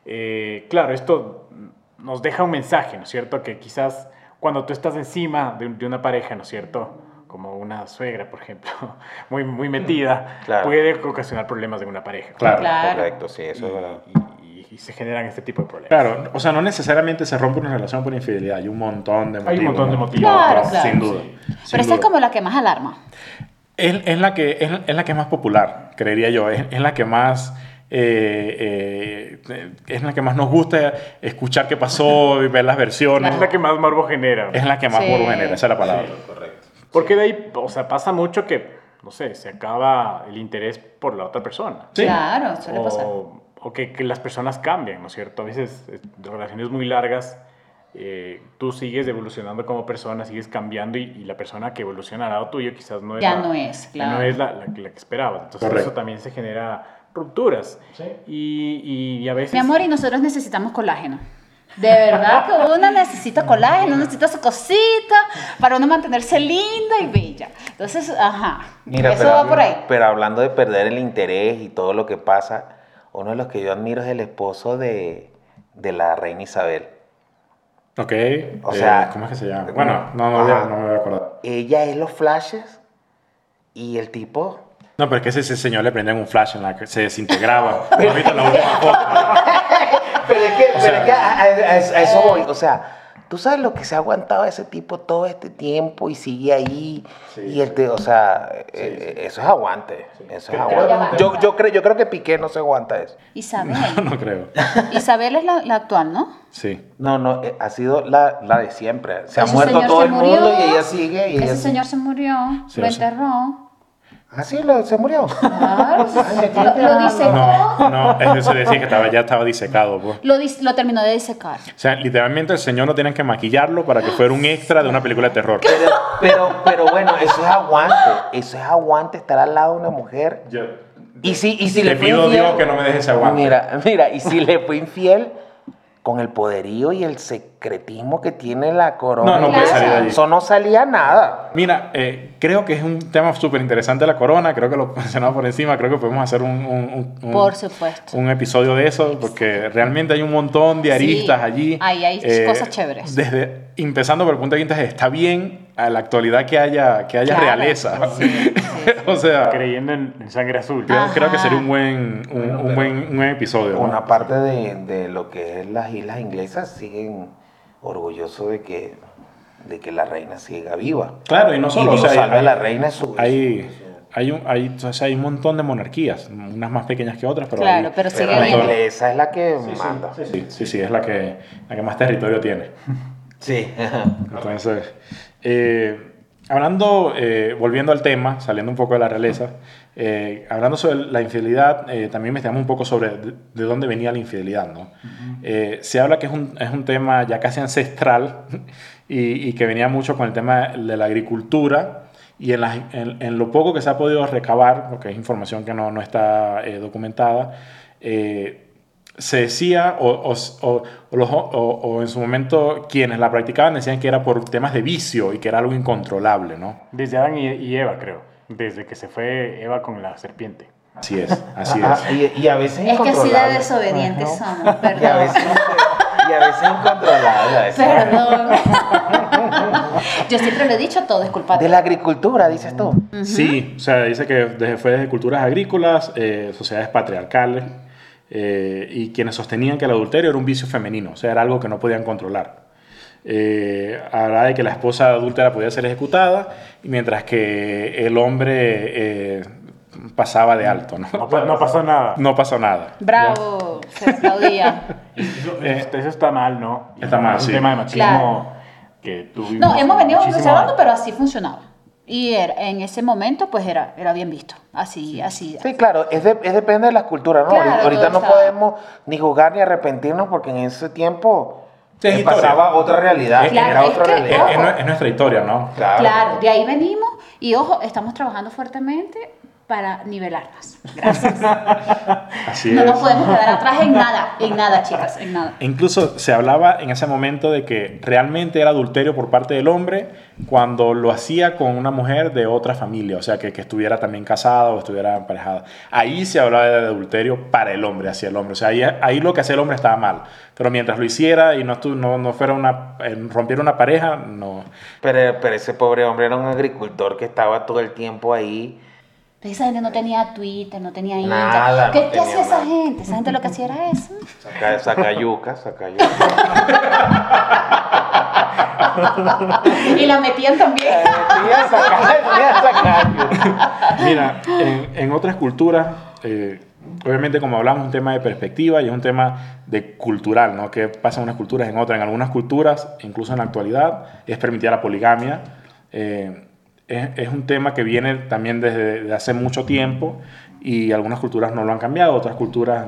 eh, claro, esto nos deja un mensaje, ¿no es cierto? Que quizás cuando tú estás encima de, un- de una pareja, ¿no es cierto? Como una suegra, por ejemplo, muy, muy metida, Claro. puede ocasionar problemas en una pareja. Claro. Claro. Correcto, sí, eso es verdad. Y, y- y se generan este tipo de problemas. Claro, o sea, no necesariamente se rompe una relación por infidelidad, hay un montón de motivos. Hay un montón de motivos. Claro, Sin claro. duda. Sí. sin Pero esta es como la que más alarma. Es, es la que, es, es la que es más popular, creería yo. Es, es la que más. Eh, eh, es la que más nos gusta escuchar qué pasó y ver las versiones. Es la que más morbo genera. Es la que más Sí. morbo genera, esa es la palabra. Porque de ahí, o sea, pasa mucho que, no sé, se acaba el interés por la otra persona. Sí. Claro, suele pasar. O, o que, que las personas cambian, ¿no es cierto? A veces, eh, relaciones muy largas, eh, tú sigues evolucionando como persona, sigues cambiando y, y la persona que evoluciona al lado tuyo quizás no es Ya la, no es, ya no claro. es la, la que- la que esperabas. Entonces Correcto. eso también se genera rupturas. Y, y, a veces... Mi amor, y nosotros necesitamos colágeno. De verdad que uno necesita colágeno, necesita su cosita para uno mantenerse linda y bella. Entonces, ajá, Mira, eso va por ahí. Pero hablando de perder el interés y todo lo que pasa, uno de los que yo admiro es el esposo de, de la reina Isabel. Ok. O sea, eh, ¿cómo es que se llama? Bueno, no, no, no, me voy a acordar. Ella es los flashes y el tipo. No, pero es que ese, señor le prendían un flash en la que se desintegraba. pero es que, pero es que a, eso voy. O sea, tú sabes lo que se ha aguantado ese tipo todo este tiempo y sigue ahí. y este, o sea, eh, eso es aguante. Eso es aguante. Yo, yo, creo, yo creo que Piqué no se aguanta eso. Isabel. No, creo. Isabel es la, la, actual, ¿no? Sí. No, no, eh, ha sido la, la de siempre. Se ha muerto todo el mundo y ella sigue. Y ese señor se murió, lo enterró. Ah, sí, se murió. Claro, lo, disecó. No, no, eso se decía que estaba, ya estaba disecado. Pues. Lo, lo terminó de disecar. O sea, literalmente el señor no tenían que maquillarlo para que fuera un extra de una película de terror. Pero, pero, pero bueno, eso es aguante. Eso es aguante estar al lado de una mujer. Yo, y si, y si le pido a Dios que no me dejes ese aguante. Mira, mira, y si le fue infiel con el poderío y el secretismo que tiene la corona. No, no puede salir de allí. Eso no salía nada. Mira, eh, creo que es un tema súper interesante la corona, creo que lo mencionamos por encima, creo que podemos hacer un, un, por supuesto. un episodio de eso, porque realmente hay un montón de aristas allí. Ahí hay eh, cosas chéveres. Desde, empezando por el punto de vista, está bien a la actualidad que haya, que haya realeza. o sea, creyendo en, sangre azul. Creo, que sería un buen, un, buen, un episodio. Una parte de, de, lo que es las islas inglesas siguen orgullosos de que, de que la reina siga viva. Claro, y no solo. o sea, hay, la reina su, hay, hay, un, hay, o sea, hay un montón de monarquías, unas más pequeñas que otras, pero. Claro, pero sigue La inglesa es la que manda. Sí sí, sí, es la que, la que más territorio tiene. Sí. Entonces, eh, hablando, eh, volviendo al tema, saliendo un poco de la realeza, eh, hablando sobre la infidelidad, también me un poco sobre de, dónde venía la infidelidad. ¿no? se habla que es un, es un, tema ya casi ancestral y, y, que venía mucho con el tema de la agricultura y en, en, en, lo poco que se ha podido recabar, porque es información que no, no está documentada, se decía, o, o, o, en su momento quienes la practicaban decían que era por temas de vicio y que era algo incontrolable, ¿no? Desde Adán y, Eva, creo. Desde que se fue Eva con la serpiente. Así es, así es. Y, a veces Es que así de desobedientes somos, perdón. Y a veces, y a veces incontrolable. Perdón. Yo siempre lo he dicho, todo es culpa de... De la agricultura, dices tú. Sí, o sea, dice que desde, fue desde culturas agrícolas, eh, sociedades patriarcales, eh, y quienes sostenían que el adulterio era un vicio femenino, o sea, era algo que no podían controlar. Eh, habla de que la esposa adúltera podía ser ejecutada, mientras que el hombre eh, pasaba de alto. ¿no? No, pasó nada. No pasó nada. Bravo, se aplaudía. eso, está mal, ¿no? Está mal, es un tema de machismo que tuvimos. No, hemos venido observando, pero así funcionaba. Y en ese momento, pues era, era bien visto. Así, así. Sí, claro, es, es depende de la cultura, ¿no? Ahorita no podemos ni juzgar ni arrepentirnos porque en ese tiempo pasaba otra realidad. era otra realidad. Es, nuestra historia, ¿no? Claro. claro, de ahí venimos y ojo, estamos trabajando fuertemente para nivelarnos. Gracias. Así no nos podemos quedar atrás en nada, en nada, chicas, en nada. Incluso se hablaba en ese momento de que realmente era adulterio por parte del hombre cuando lo hacía con una mujer de otra familia, o sea, que, que estuviera también casada o estuviera emparejada. Ahí se hablaba de adulterio para el hombre, hacia el hombre. O sea, ahí, ahí lo que hacía el hombre estaba mal. Pero mientras lo hiciera y no, no, no fuera una, rompiera una pareja, no. Pero, pero ese pobre hombre era un agricultor que estaba todo el tiempo ahí esa gente no tenía Twitter, no tenía Instagram. ¿Qué, ¿qué hacía esa gente? Esa gente lo que hacía era eso. Saca, saca yuca, saca yuca. y la metían también. Mira, en, en, otras culturas, eh, obviamente como hablamos, un tema de perspectiva y es un tema de cultural, ¿no? ¿Qué pasa en unas culturas en otras? En algunas culturas, incluso en la actualidad, es permitida la poligamia. Eh, es, un tema que viene también desde hace mucho tiempo y algunas culturas no lo han cambiado, otras culturas,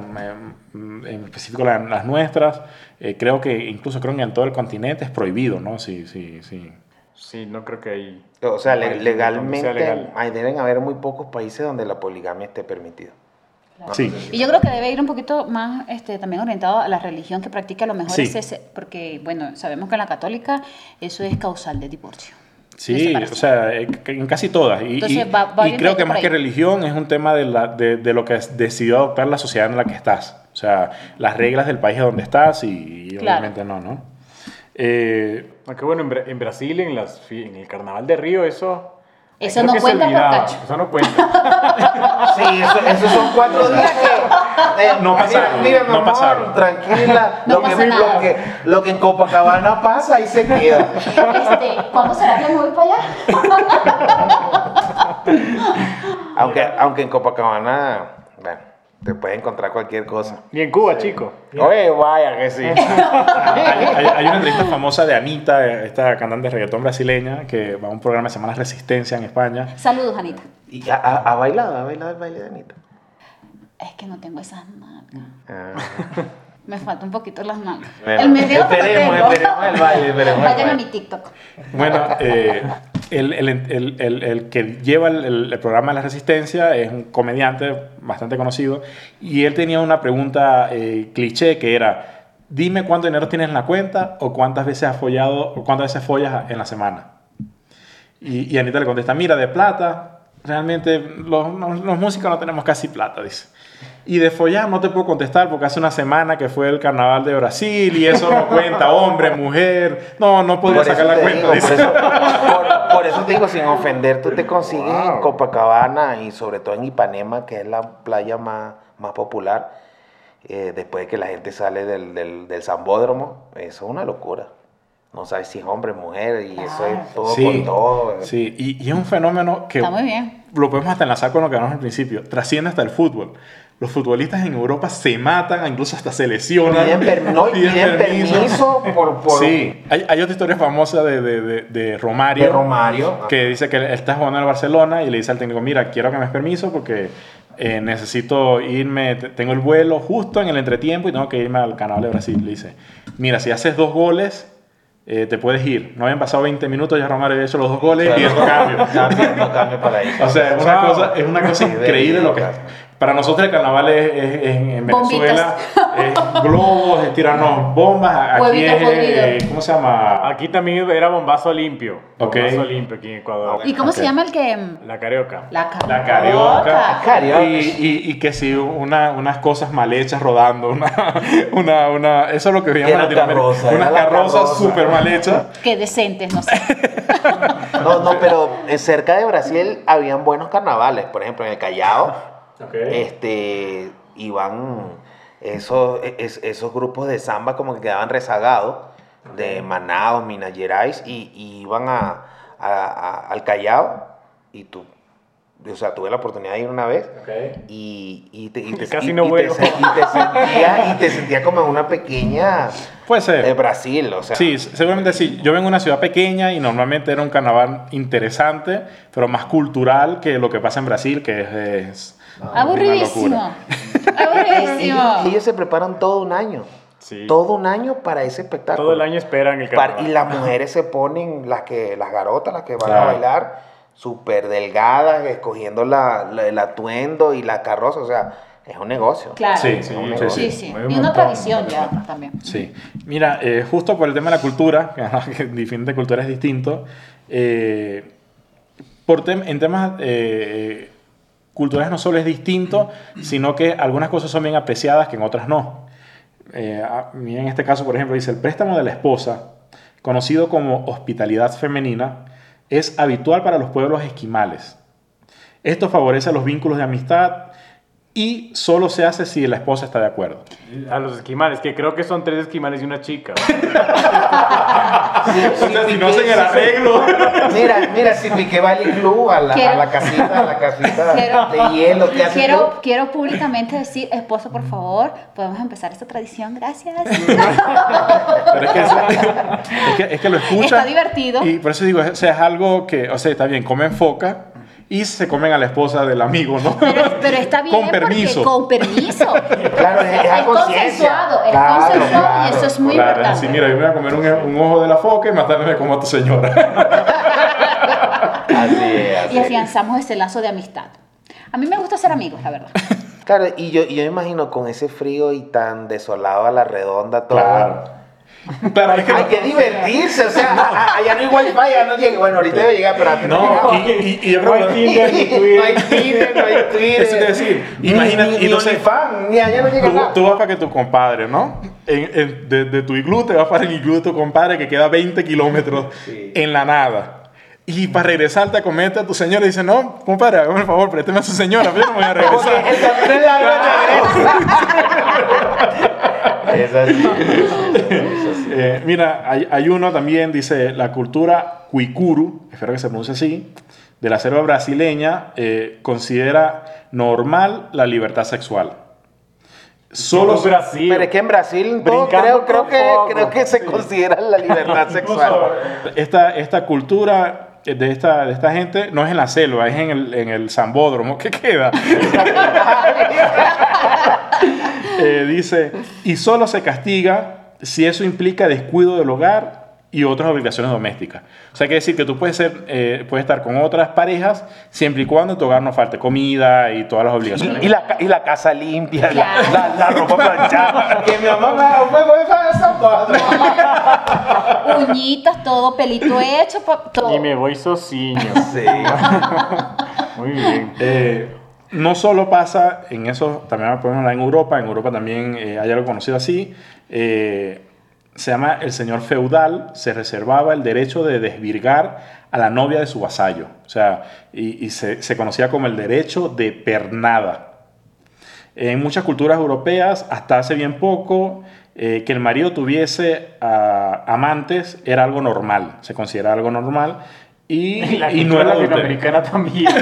mm, en específico las, nuestras, eh, creo que incluso creo que en todo el continente es prohibido, ¿no? Sí, sí, sí. Sí, no creo que hay... O sea, legalmente deben haber muy pocos países donde la poligamia esté permitida. Sí. Y yo creo que debe ir un poquito más este, también orientado a la religión que practica, a lo mejor Sí. es ese, porque, bueno, sabemos que en la católica eso es causal de divorcio. Sí, o sea, eh, en casi todas. Y, Entonces, y- va- va y creo que más que religión es un tema de, la, de, de lo que has decidido adoptar la sociedad en la que estás. O sea, las reglas del país donde estás y, y Claro. obviamente no, ¿no? Eh, Aunque bueno, en, Bra- en Brasil, en, las, en el carnaval de Río, eso... Eso no cuenta por cacho. Eso no cuenta. Sí, eso- esos son cuatro días que. eh, No pasaron, Mira, mira, mi no amor, pasaron. Tranquila. No lo, que, nada. lo, que, lo que en Copacabana pasa, ahí se queda. Este, ¿Cuándo será que me voy para allá? Aunque, aunque en Copacabana, bueno, te puedes encontrar cualquier cosa. Ni en Cuba, chico. Oye, vaya que sí. hay, hay- hay una entrevista famosa de Anita, esta cantante de reggaetón brasileña, que va a un programa que se llama La Resistencia en España. Saludos, Anita. ¿Y ha, ha- ha bailado? ¿Ha bailado el baile de Anita? Es que no tengo esas nalgas. Ah. Me falta un poquito las. Bueno, el medio esperemos, tengo. esperemos el baile, esperemos el Vayan a baile. mi TikTok. Bueno, eh, el, el- el- el- que lleva el, programa La Resistencia es un comediante bastante conocido y él tenía una pregunta eh, cliché que era, dime cuánto dinero tienes en la cuenta o cuántas veces has follado o cuántas veces follas en la semana. Y, y Anita le contesta, mira, de plata, realmente los- los músicos no tenemos casi plata, dice. Y de follar no te puedo contestar porque hace una semana que fue el carnaval de Brasil y eso no cuenta, hombre, mujer. No, no podría Por sacar la cuenta. digo, por, eso, por- por eso te digo, sin ofender, tú te consigues en Copacabana y sobre todo en Ipanema, que es la playa más, más popular, eh, después de que la gente sale del, del, del Zambódromo, eso es una locura. No sabes si es hombre, mujer, y eso es todo Sí, con todo. sí, y, y es un fenómeno que Está muy bien. lo podemos hasta enlazar con lo que hablamos al principio, trasciende hasta el fútbol. Los futbolistas en Europa se matan, incluso hasta se lesionan. Piden, per- no, y piden piden permiso por, por Sí, hay, hay otra historia famosa de, de, de, de Romario, de Romario. que dice que él está jugando en el Barcelona y le dice al técnico, mira, quiero que me des permiso porque eh, necesito irme, te- tengo el vuelo justo en el entretiempo y tengo que irme al Canal de Brasil. Le dice, mira, si haces dos goles, eh, te puedes ir. No habían pasado 20 minutos, ya Romario había hecho los dos goles y eso cambio. Cambio, no cambio para ahí. O sea, es una cosa, es una cosa increíble lo que... Para nosotros el carnaval es, es- es en Venezuela, es globos, es tirarnos bombas, aquí es, eh, ¿cómo se llama? Aquí también era bombazo limpio. Ok. Bombazo limpio aquí en Ecuador. ¿Y cómo Ok. se llama el que...? mm, La carioca. La, ca- La carioca. Carioca. Y, y, y que si una, unas cosas mal hechas rodando, una, una, una, eso es lo que veíamos en Latinoamérica. carroza, unas carrozas carroza. súper mal hechas. Que decentes, no sé. No, no, pero eh, cerca de Brasil habían buenos carnavales. Por ejemplo, en el Callao, este, iban esos, es- esos grupos de samba como que quedaban rezagados de Manaus, Minas Gerais y, y iban a, a- a- al Callao y tú, o sea, tuve la oportunidad de ir una vez y, y te, y te- Casi y- no y te vuelvo. se- y te sentía, y te sentía como en una pequeña Puede ser. de Brasil, o sea. Sí, seguramente sí. Yo vengo de una ciudad pequeña y normalmente era un carnaval interesante, pero más cultural que lo que pasa en Brasil, que es, es una Aburridísimo. Aburridísimo. Ellos, se preparan todo un año. Sí. Todo un año para ese espectáculo. Todo el año esperan el carnaval. y las mujeres se ponen, las que las garotas, las que van a bailar, súper delgadas, escogiendo la, la- el atuendo y la carroza. O sea, es un negocio. Claro. Sí, Sí, sí, Y una tradición ya también. Sí. Mira, eh, justo por el tema de la cultura, que en diferentes culturas es distinto, eh, por tem- en temas eh, culturales no solo es distinto, sino que algunas cosas son bien apreciadas que en otras no. Eh, en este caso, por ejemplo, dice, el préstamo de la esposa, conocido como hospitalidad femenina, es habitual para los pueblos esquimales. Esto favorece los vínculos de amistad y solo se hace si la esposa está de acuerdo. A los esquimales, que creo que son tres esquimales y una chica. Sí, sí, O sea, si no hacen el arreglo. Mira, mira, si Piqué va al club, a la, a Quiero- la casita, a la casita Quiero- de hielo, ¿qué hace Quiero, quiero públicamente decir, esposo, por favor, podemos empezar esta tradición, gracias. Pero es que, eso- es que, es que lo escuchas. Está divertido. Y por eso digo, o sea, es algo que, o sea, está bien, comen foca y se comen a la esposa del amigo, ¿no? Pero, pero está bien Con permiso. con permiso. Claro, es, consensuado, es Claro, consensuado y claro. eso es muy Claro, es importante. mira, yo me voy a comer un, un ojo de la foca y matarme como a tu señora. Así es, así Y es. afianzamos ese lazo de amistad. A mí me gusta ser amigos, la verdad. Claro, y yo, y yo me imagino con ese frío y tan desolado a la redonda, todo. Claro. Es que Hay que divertirse, o sea, a- allá no hay wifi, allá no llega. Bueno, ahorita debe llegar, pero No, y, y- y yo creo No hay que Tinder ni No Twitter. hay Tinder, no hay Twitter. Eso te decir. Imagínate, ni, y ni entonces- OnlyFans, ni allá no llega tú, nada. tú vas para que tu compadre, ¿no? En- en- de, de tu iglú te vas para el iglú de tu compadre que queda 20 kilómetros Sí. en la nada. Y para regresarte a comerte a tu señora y dice, no, compadre, hágame el favor, présteme a su señora, yo no me voy a Porque regresar. el camino es regreso. Es así. Eh, mira, hay, hay uno también, dice, la cultura cuicuru, espero que se pronuncie así, de la selva brasileña, eh, considera normal la libertad sexual. Solo Solo Brasil. Pero es que en Brasil todo creo, creo, que, creo que se considera la libertad sexual. esta, esta cultura de esta, de esta gente no es en la selva, es en el, en el Zambódromo. ¿Qué queda? Eh, dice, y solo se castiga si eso implica descuido del hogar y otras obligaciones domésticas. O sea, quiere decir que tú puedes, ser, eh, puedes estar con otras parejas siempre y cuando en tu hogar no falte comida y todas las obligaciones. Y, y la, y la casa limpia, la, Claro. la- la ropa planchada. que mi mamá me, me voy a zapatos. Uñitas, todo, pelito hecho, todo. Y me voy sociño. Sí. Muy bien. Eh, no solo pasa en eso, también podemos hablar en Europa, en Europa también eh, hay algo conocido así, eh, se llama el señor feudal, se reservaba el derecho de desvirgar a la novia de su vasallo, o sea, y, se, conocía como el derecho de pernada. En muchas culturas europeas, hasta hace bien poco, eh, que el marido tuviese ah, amantes era algo normal, se consideraba algo normal, y, Y la y no era latinoamericana también.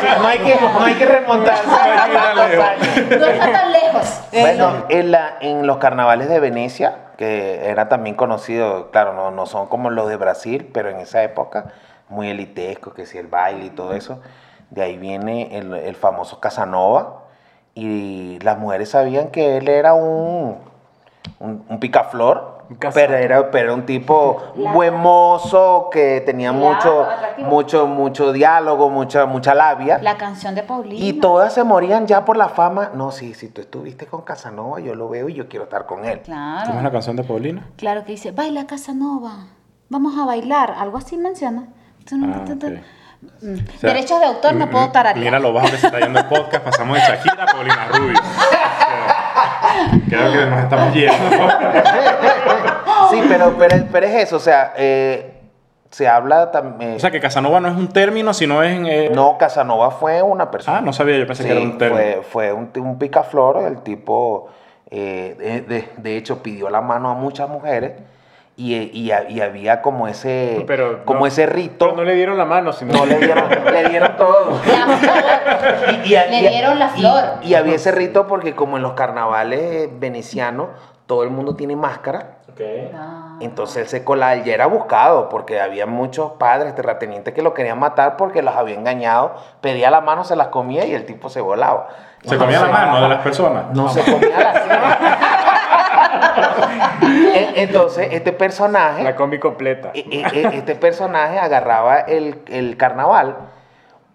Sí, no, hay que, no hay que remontarse. No está tan lejos. Bueno, en, la- en los carnavales de Venecia, que era también conocido, claro, no, no son como los de Brasil, pero en esa época, muy elitesco, que si el baile y todo eso, de ahí viene el, el famoso Casanova, y las mujeres sabían que él era un, un, un picaflor. Pero era, pero un tipo Claro. buen mozo, que tenía Claro, mucho, atractivo. mucho, mucho diálogo, mucha, mucha labia. La canción de Paulina. Y todas se morían ya por la fama. No, sí, si tú estuviste con Casanova, yo lo veo y yo quiero estar con él. Claro. ¿Cómo es la canción de Paulina? Claro que dice, baila Casanova, vamos a bailar, algo así menciona. Ah, ok. O sea, Derechos de autor no puedo m- tararear. Mira lo bajo que se está yendo el podcast. Pasamos de Shakira a Paulina Rubio. Creo que nos estamos yendo. Sí, pero, pero, pero es eso, o sea, eh, se habla también... O sea, que Casanova no es un término, sino es... en, eh, no, Casanova fue una persona. Ah, no sabía, yo pensé Sí, que era un término. fue, fue un, un picaflor, el tipo, eh, de, de- de hecho, pidió la mano a muchas mujeres y, y, y había como ese, Pero como no- ese rito. Pero no le dieron la mano, sino No le dieron, le dieron todo. La flor. Y- y- Le y- dieron la y- flor. Y, había ese rito porque como en los carnavales venecianos todo el mundo tiene máscara. Ah. Entonces él se colaba, él ya era buscado porque había muchos padres terratenientes que lo querían matar porque los había engañado. Pedía la mano, se las comía y el tipo se volaba. Se comía la mano de las personas. No se comía la En- Entonces este personaje la combi completa. e- e- e- este personaje agarraba el, el carnaval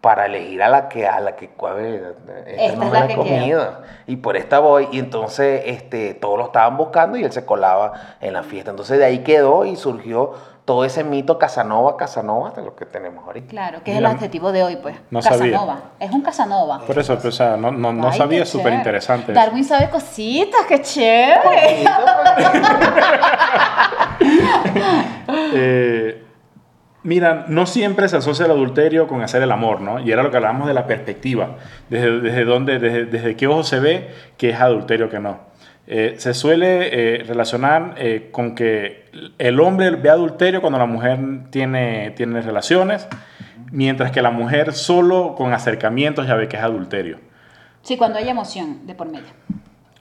para elegir a la que a la que a ver, esta Esta no es me la que comido y por esta voy y entonces este todos lo estaban buscando y él se colaba en la fiesta entonces de ahí quedó y surgió todo ese mito Casanova Casanova de lo que tenemos ahorita Claro, que es el adjetivo de hoy, pues. no sabía. Casanova. Es un Casanova. Por eso, pues, o sea, no, no, no Ay, sabía, súper interesante. Darwin sabe cositas, qué chévere. Eh, mira, no siempre se asocia el adulterio con hacer el amor, ¿no? Y era lo que hablábamos de la perspectiva, desde, desde dónde, desde, desde qué ojo se ve que es adulterio que no. Eh, se suele eh, relacionar eh, con que el hombre ve adulterio cuando la mujer tiene, tiene relaciones, mientras que la mujer solo con acercamientos ya ve que es adulterio. Sí, cuando hay emoción de por medio.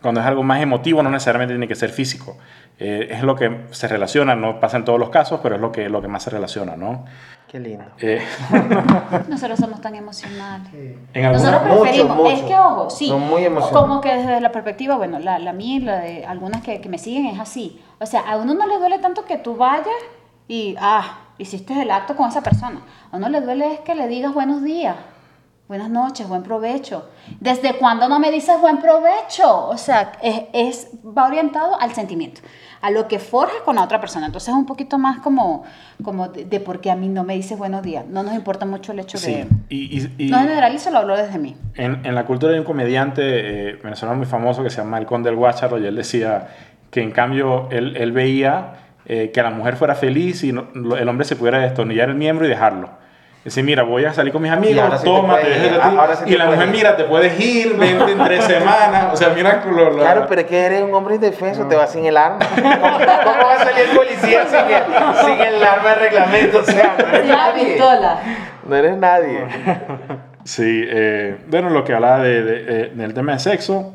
Cuando es algo más emotivo, no necesariamente tiene que ser físico. Eh, es lo que se relaciona, no pasa en todos los casos, pero es lo que, lo que más se relaciona, ¿no? qué lindo Eh, Nosotros somos tan emocionales. en alguna- Nosotros Mucho, preferimos, mucho. es que ojo, sí, Son muy emocionales. como que desde la perspectiva, bueno, la, la mía y la de algunas que, que me siguen es así. O sea, a uno no le duele tanto que tú vayas y, ah, hiciste el acto con esa persona. A uno le duele es que le digas buenos días. Buenas noches, buen provecho. ¿Desde cuándo no me dices buen provecho? O sea, es, es, va orientado al sentimiento, a lo que forja con la otra persona. Entonces es un poquito más como, como de, de por qué a mí no me dices buenos días. No nos importa mucho el hecho Sí, de... y, y- y No generalizo, lo hablo desde mí. en, en la cultura hay un comediante eh, venezolano muy famoso que se llama El Conde del Guácharo y él decía que en cambio él, él veía eh, que la mujer fuera feliz y no- el hombre se pudiera destornillar el miembro y dejarlo. Decir, mira, voy a salir con mis amigos, ahora sí te toma, te a ti. ahora sí y la puedes mujer, ir. mira, te puedes ir, vente en tres semanas. O sea, mira lo, lo- Claro, pero es que eres un hombre indefenso, te vas sin el arma. ¿Cómo, cómo va a salir el policía sin el, sin el arma de reglamento? O sea, no eres La nadie. pistola. No eres nadie. Sí, eh, bueno, lo que hablaba de, de- del tema de sexo,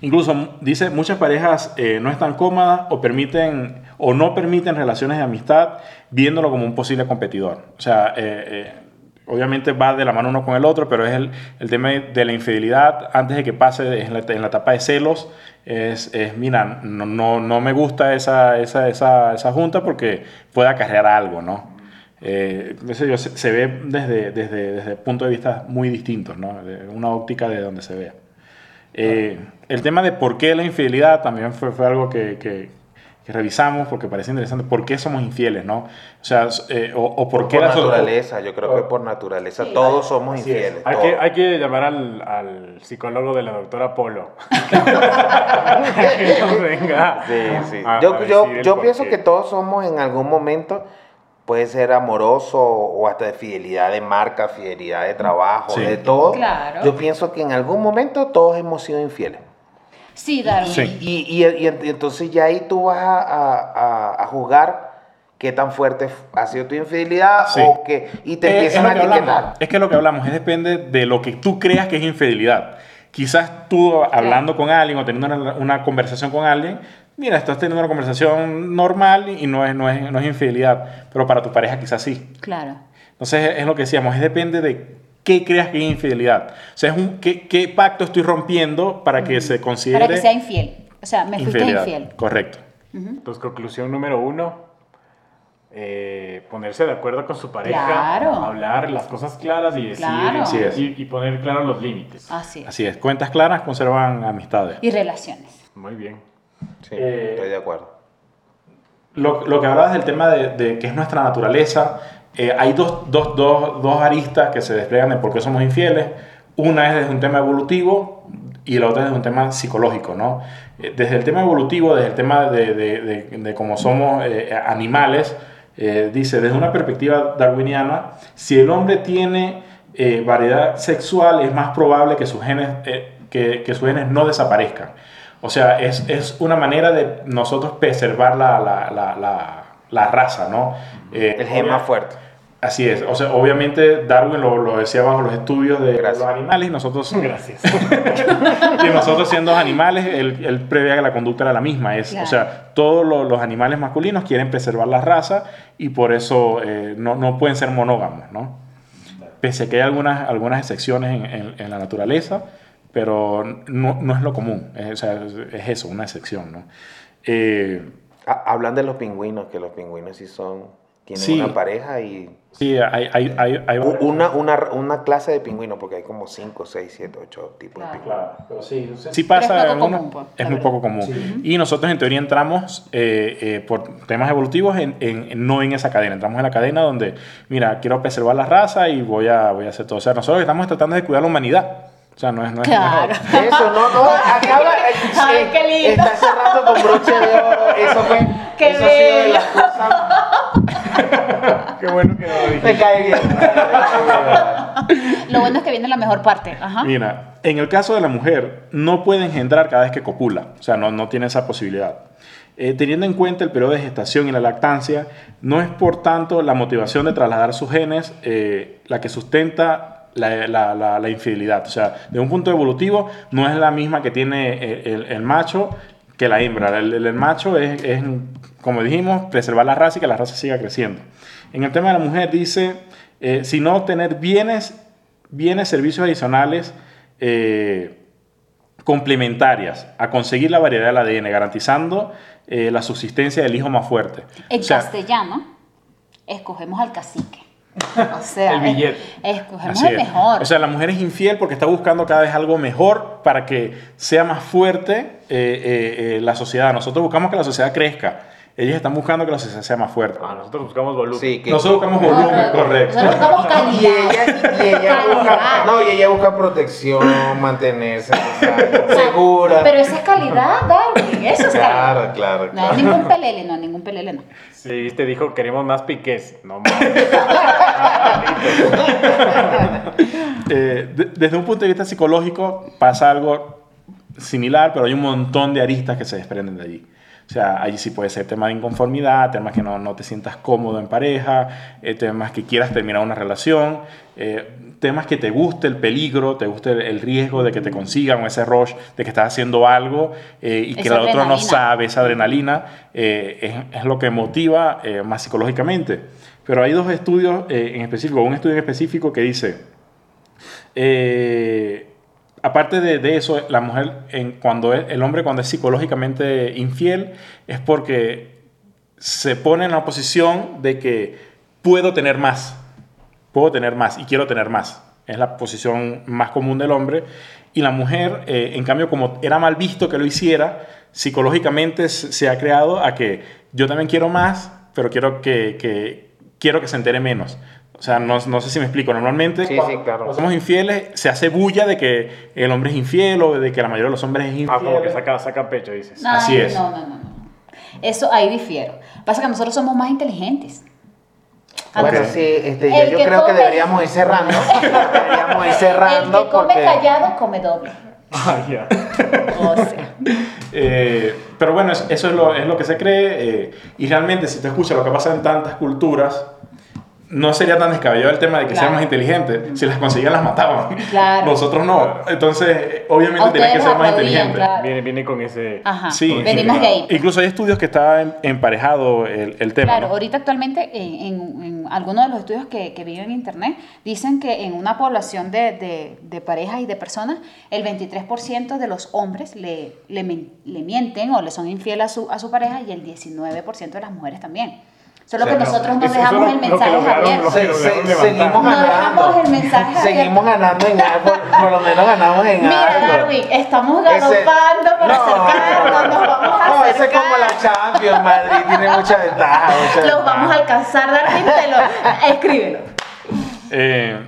incluso dice, muchas parejas eh, no están cómodas o permiten o no permiten relaciones de amistad viéndolo como un posible competidor. O sea, eh, eh, obviamente va de la mano uno con el otro, pero es el, el tema de la infidelidad antes de que pase en la, en la etapa de celos. Es, es, mira, no, no, no me gusta esa, esa, esa, esa junta porque puede acarrear algo, ¿no? Eh, se ve desde, desde, desde puntos de vista muy distintos, ¿no? De una óptica de donde se vea. Eh, el tema de por qué la infidelidad también fue, fue algo que, que- que revisamos porque parece interesante. ¿Por qué somos infieles, no? O sea, eh, o, o por qué Por la so- naturaleza, yo creo que por naturaleza. Todos somos infieles. Hay que, hay que llamar al, al psicólogo de la doctora Polo. que nos venga. Sí, sí. a- yo a yo, yo pienso que todos somos en algún momento, puede ser amoroso o hasta de fidelidad de marca, fidelidad de trabajo, Sí. de todo. Claro. Yo pienso que en algún momento todos hemos sido infieles. Sí, Darwin. Sí. Y, y- y- y entonces ya ahí tú vas a, a- a- a juzgar qué tan fuerte ha sido tu infidelidad Sí. o que, y te Eh, empiezan es a lo que hablamos. etiquetar. Es que lo que hablamos es depende de lo que tú creas que es infidelidad. Quizás tú hablando con alguien o teniendo una, una conversación con alguien, mira, estás teniendo una conversación normal y no es, no, es, no es infidelidad, pero para tu pareja quizás sí. Claro. Entonces es lo que decíamos, es depende de qué creas que es infidelidad. O sea, es un, qué, qué pacto estoy rompiendo para que se considere Para que sea infiel. O sea, me fuiste infiel. Correcto. Entonces, conclusión número uno, eh, ponerse de acuerdo con su pareja, Claro. hablar las cosas claras y decir Claro. Así es. y, y poner claros los límites. Así es. Así es. Cuentas claras conservan amistades. Y relaciones. Muy bien. Sí, Eh, estoy de acuerdo. Lo, lo que hablabas del tema de, de que es nuestra naturaleza, eh, hay dos, dos, dos, dos aristas que se despliegan de por qué somos infieles. Una es desde un tema evolutivo y la otra desde un tema psicológico, ¿no? Eh, Desde el tema evolutivo, desde el tema de, de, de, de cómo somos eh, animales, eh, dice, desde una perspectiva darwiniana, si el hombre tiene variedad sexual, es más probable que sus genes, que, que sus genes no desaparezcan. O sea, es, es una manera de nosotros preservar la, la, la, la, la raza, ¿no? Eh, El gen más fuerte. Así es. O sea, obviamente Darwin lo, lo decía bajo los estudios de Gracias. los animales y nosotros, Gracias. y nosotros siendo animales, él, él preveía que la conducta era la misma. Es, Claro. O sea, todos lo- los animales masculinos quieren preservar la raza y por eso eh, no, no pueden ser monógamos, ¿no? Pese a que hay algunas, algunas excepciones en, en- en la naturaleza, pero no, no es lo común. Es, o sea, es, es eso, una excepción, ¿no? Eh, Ha- Hablan de los pingüinos, que los pingüinos sí son, tienen Sí. una pareja y sí, hay, hay, hay, hay una, una, una clase de pingüinos, porque hay como 5, 6, 7, 8 tipos de Claro. pingüinos. Claro, pero sí, sí Pero pasa. es poco algunos- común, pues, es muy poco común. Y nosotros en teoría entramos eh, eh, por temas evolutivos, en, en- no en esa cadena. Entramos en la cadena donde, mira, quiero preservar la raza y voy a, voy a hacer todo. O sea, nosotros estamos tratando de cuidar la humanidad. O sea, no es... No es Claro. Eso, no, no, acaba. eh, Ay, eh, qué lindo. Está cerrando con broche de oro. Eso fue. Qué eso ha sido de bello. las cosas. Qué bueno que no lo Me cae bien. Lo bueno es que viene la mejor parte. Ajá. Mira, en el caso de la mujer, no puede engendrar cada vez que copula, o sea, no, no tiene esa posibilidad. Eh, teniendo en cuenta el periodo de gestación y la lactancia, no es por tanto la motivación de trasladar sus genes eh, la que sustenta la, la- la- la infidelidad. O sea, de un punto evolutivo, no es la misma que tiene el, el- el macho que la hembra. El, macho es, como dijimos, preservar la raza y que la raza siga creciendo. En el tema de la mujer dice, eh, sino obtener bienes, bienes, servicios adicionales eh, complementarias a conseguir la variedad del ADN, garantizando eh, la subsistencia del hijo más fuerte. En O castellano, escogemos al cacique. O sea, El billete. es- el mejor. O sea, la mujer es infiel porque está buscando cada vez algo mejor para que sea más fuerte eh, eh, eh, la sociedad. Nosotros buscamos que la sociedad crezca. Ellos están buscando que la sociedad sea más fuerte. Ah, nosotros buscamos volumen. Sí, que... Nosotros buscamos No, volumen, no, correcto. Nosotros buscamos Y calidad. ella, y ella busca, no, y ella busca protección, mantenerse o sea, segura. Pero esa es calidad, Darwin. Eso es calidad. Claro, claro, No ningún pelele, no, ningún pelele, no. Sí, viste, dijo, queremos más piques. No más. Eh, de- desde un punto de vista psicológico pasa algo similar, pero hay un montón de aristas que se desprenden de allí. O sea, allí sí puede ser tema de inconformidad, temas que no, no te sientas cómodo en pareja, eh, temas que quieras terminar una relación, eh, temas que te guste el peligro, te guste el, el riesgo de que te consigan ese rush de que estás haciendo algo eh, y que el otro no sabe, esa adrenalina es, es lo que motiva más psicológicamente. Pero hay dos estudios en específico, un estudio en específico que dice, eh, aparte de, de eso, la mujer, cuando el hombre cuando es psicológicamente infiel, es porque se pone en la posición de que puedo tener más, puedo tener más y quiero tener más. Es la posición más común del hombre. Y la mujer, eh, en cambio, como era mal visto que lo hiciera, psicológicamente se ha creado a que yo también quiero más, pero quiero que- quiero que se entere menos. O sea, no, no sé si me explico. Normalmente, Sí, cuando sí, claro. somos infieles, se hace bulla de que el hombre es infiel o de que la mayoría de los hombres es infiel. Ah, como que saca, saca pecho, dices. Ay, Así es. No, no, no, no. Eso ahí difiero. Pasa que nosotros somos más inteligentes. Bueno, sí, este, yo, El yo que creo que come- deberíamos ir cerrando. deberíamos ir cerrando El que come porque... callado come doble. Ah, ya. O sea. Eh, pero bueno, es- eso es lo, es lo que se cree. eh, y realmente, si te escuchas lo que pasa en tantas culturas, no sería tan descabellado el tema de que Claro. sean más inteligentes. Si las conseguían, las mataban. Claro. Nosotros no. Entonces, obviamente, tienen que ser más inteligentes. claro. Viene, viene con ese... Ajá. Sí, Venimos sí. de ahí. Incluso hay estudios que está em- emparejado el, el tema. Claro, ¿no? ahorita actualmente en, en- en algunos de los estudios que, que vi en internet dicen que en una población de, de, de parejas y de personas, el 23% de los hombres le, le, le mienten o le son infieles a su, a su pareja y el 19% de las mujeres también. Solo O sea, que no, nosotros no dejamos el mensaje abierto. Se- se- seguimos No ganando. dejamos el mensaje Seguimos ganando en algo. Por, lo menos ganamos en Mira, algo. Darwin, estamos Ese- galopando para No, acercarnos, nos vamos a No, ese es como la Champions. Madrid tiene mucha ventaja. mucha Los ventaja. vamos a alcanzar, Darwin, te lo, escríbelo. Eh,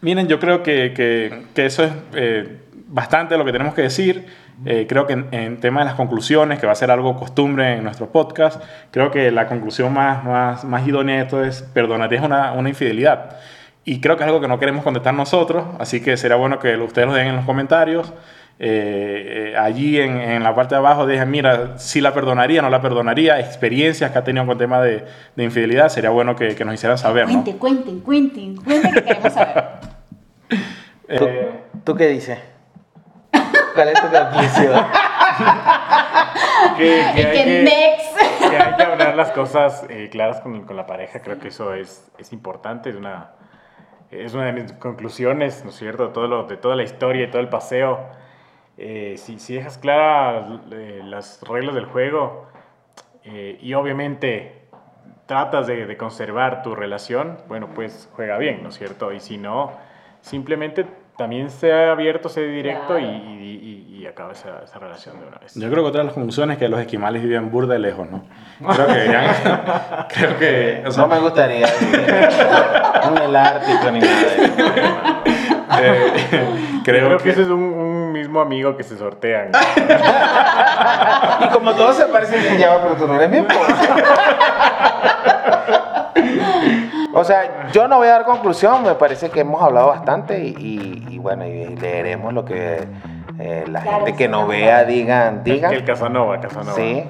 miren, yo creo que, que- que eso es eh, bastante lo que tenemos que decir. Eh, creo que en, en tema de las conclusiones, que va a ser algo costumbre en nuestro podcast, creo que la conclusión más, más, más idónea de esto es perdonarías una, una infidelidad. Y creo que es algo que no queremos contestar nosotros, así que sería bueno que ustedes lo dejen en los comentarios. Eh, eh, allí en, en la parte de abajo dejen, mira, si la perdonaría, no la perdonaría, experiencias que ha tenido con tema de, de infidelidad, sería bueno que, que nos hicieran saber, ¿no? Cuenten, cuenten, cuenten, cuenten que queremos saber. Eh, ¿Tú qué dices? ¿Cuál es tu conclusión? Que, que hay que que, next. que hay que hablar las cosas eh, claras con, con la pareja. Creo que eso es, es importante. Es una, es una de mis conclusiones, ¿no es cierto? Todo lo, de toda la historia y todo el paseo. Eh, si, si dejas claras eh, las reglas del juego eh, y obviamente tratas de, de conservar tu relación, bueno, pues juega bien, ¿no es cierto? Y si no, simplemente también sea abierto, sea directo y, Claro. y, y- y acaba esa, esa relación de una vez. Yo creo que otra de las conclusiones es que los esquimales viven burda de lejos, ¿no? Creo que deberían- creo que, o sea, No me gustaría vivir en el Ártico ni nada de eso. eh, Creo, creo que, que, ese es un, un mismo amigo que se sortean. Y como todos se parecen ya va, pero tú no eres mi esposa. O sea, yo no voy a dar conclusión, me parece que hemos hablado bastante y, y- y bueno, y leeremos lo que eh, la Claro, gente que no, vea digan, Que el digan. Casanova, Casanova. Sí.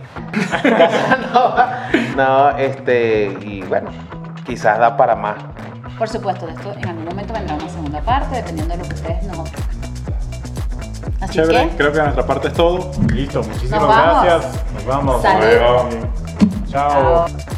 Casanova. no, este, y bueno, quizás da para más. Por supuesto, de esto en algún momento vendrá una segunda parte, dependiendo de lo que ustedes nos. Así chévere, que, creo que de nuestra parte es todo. Listo, muchísimas Nos gracias. Nos vamos. Salud. Luego. Chao. chao.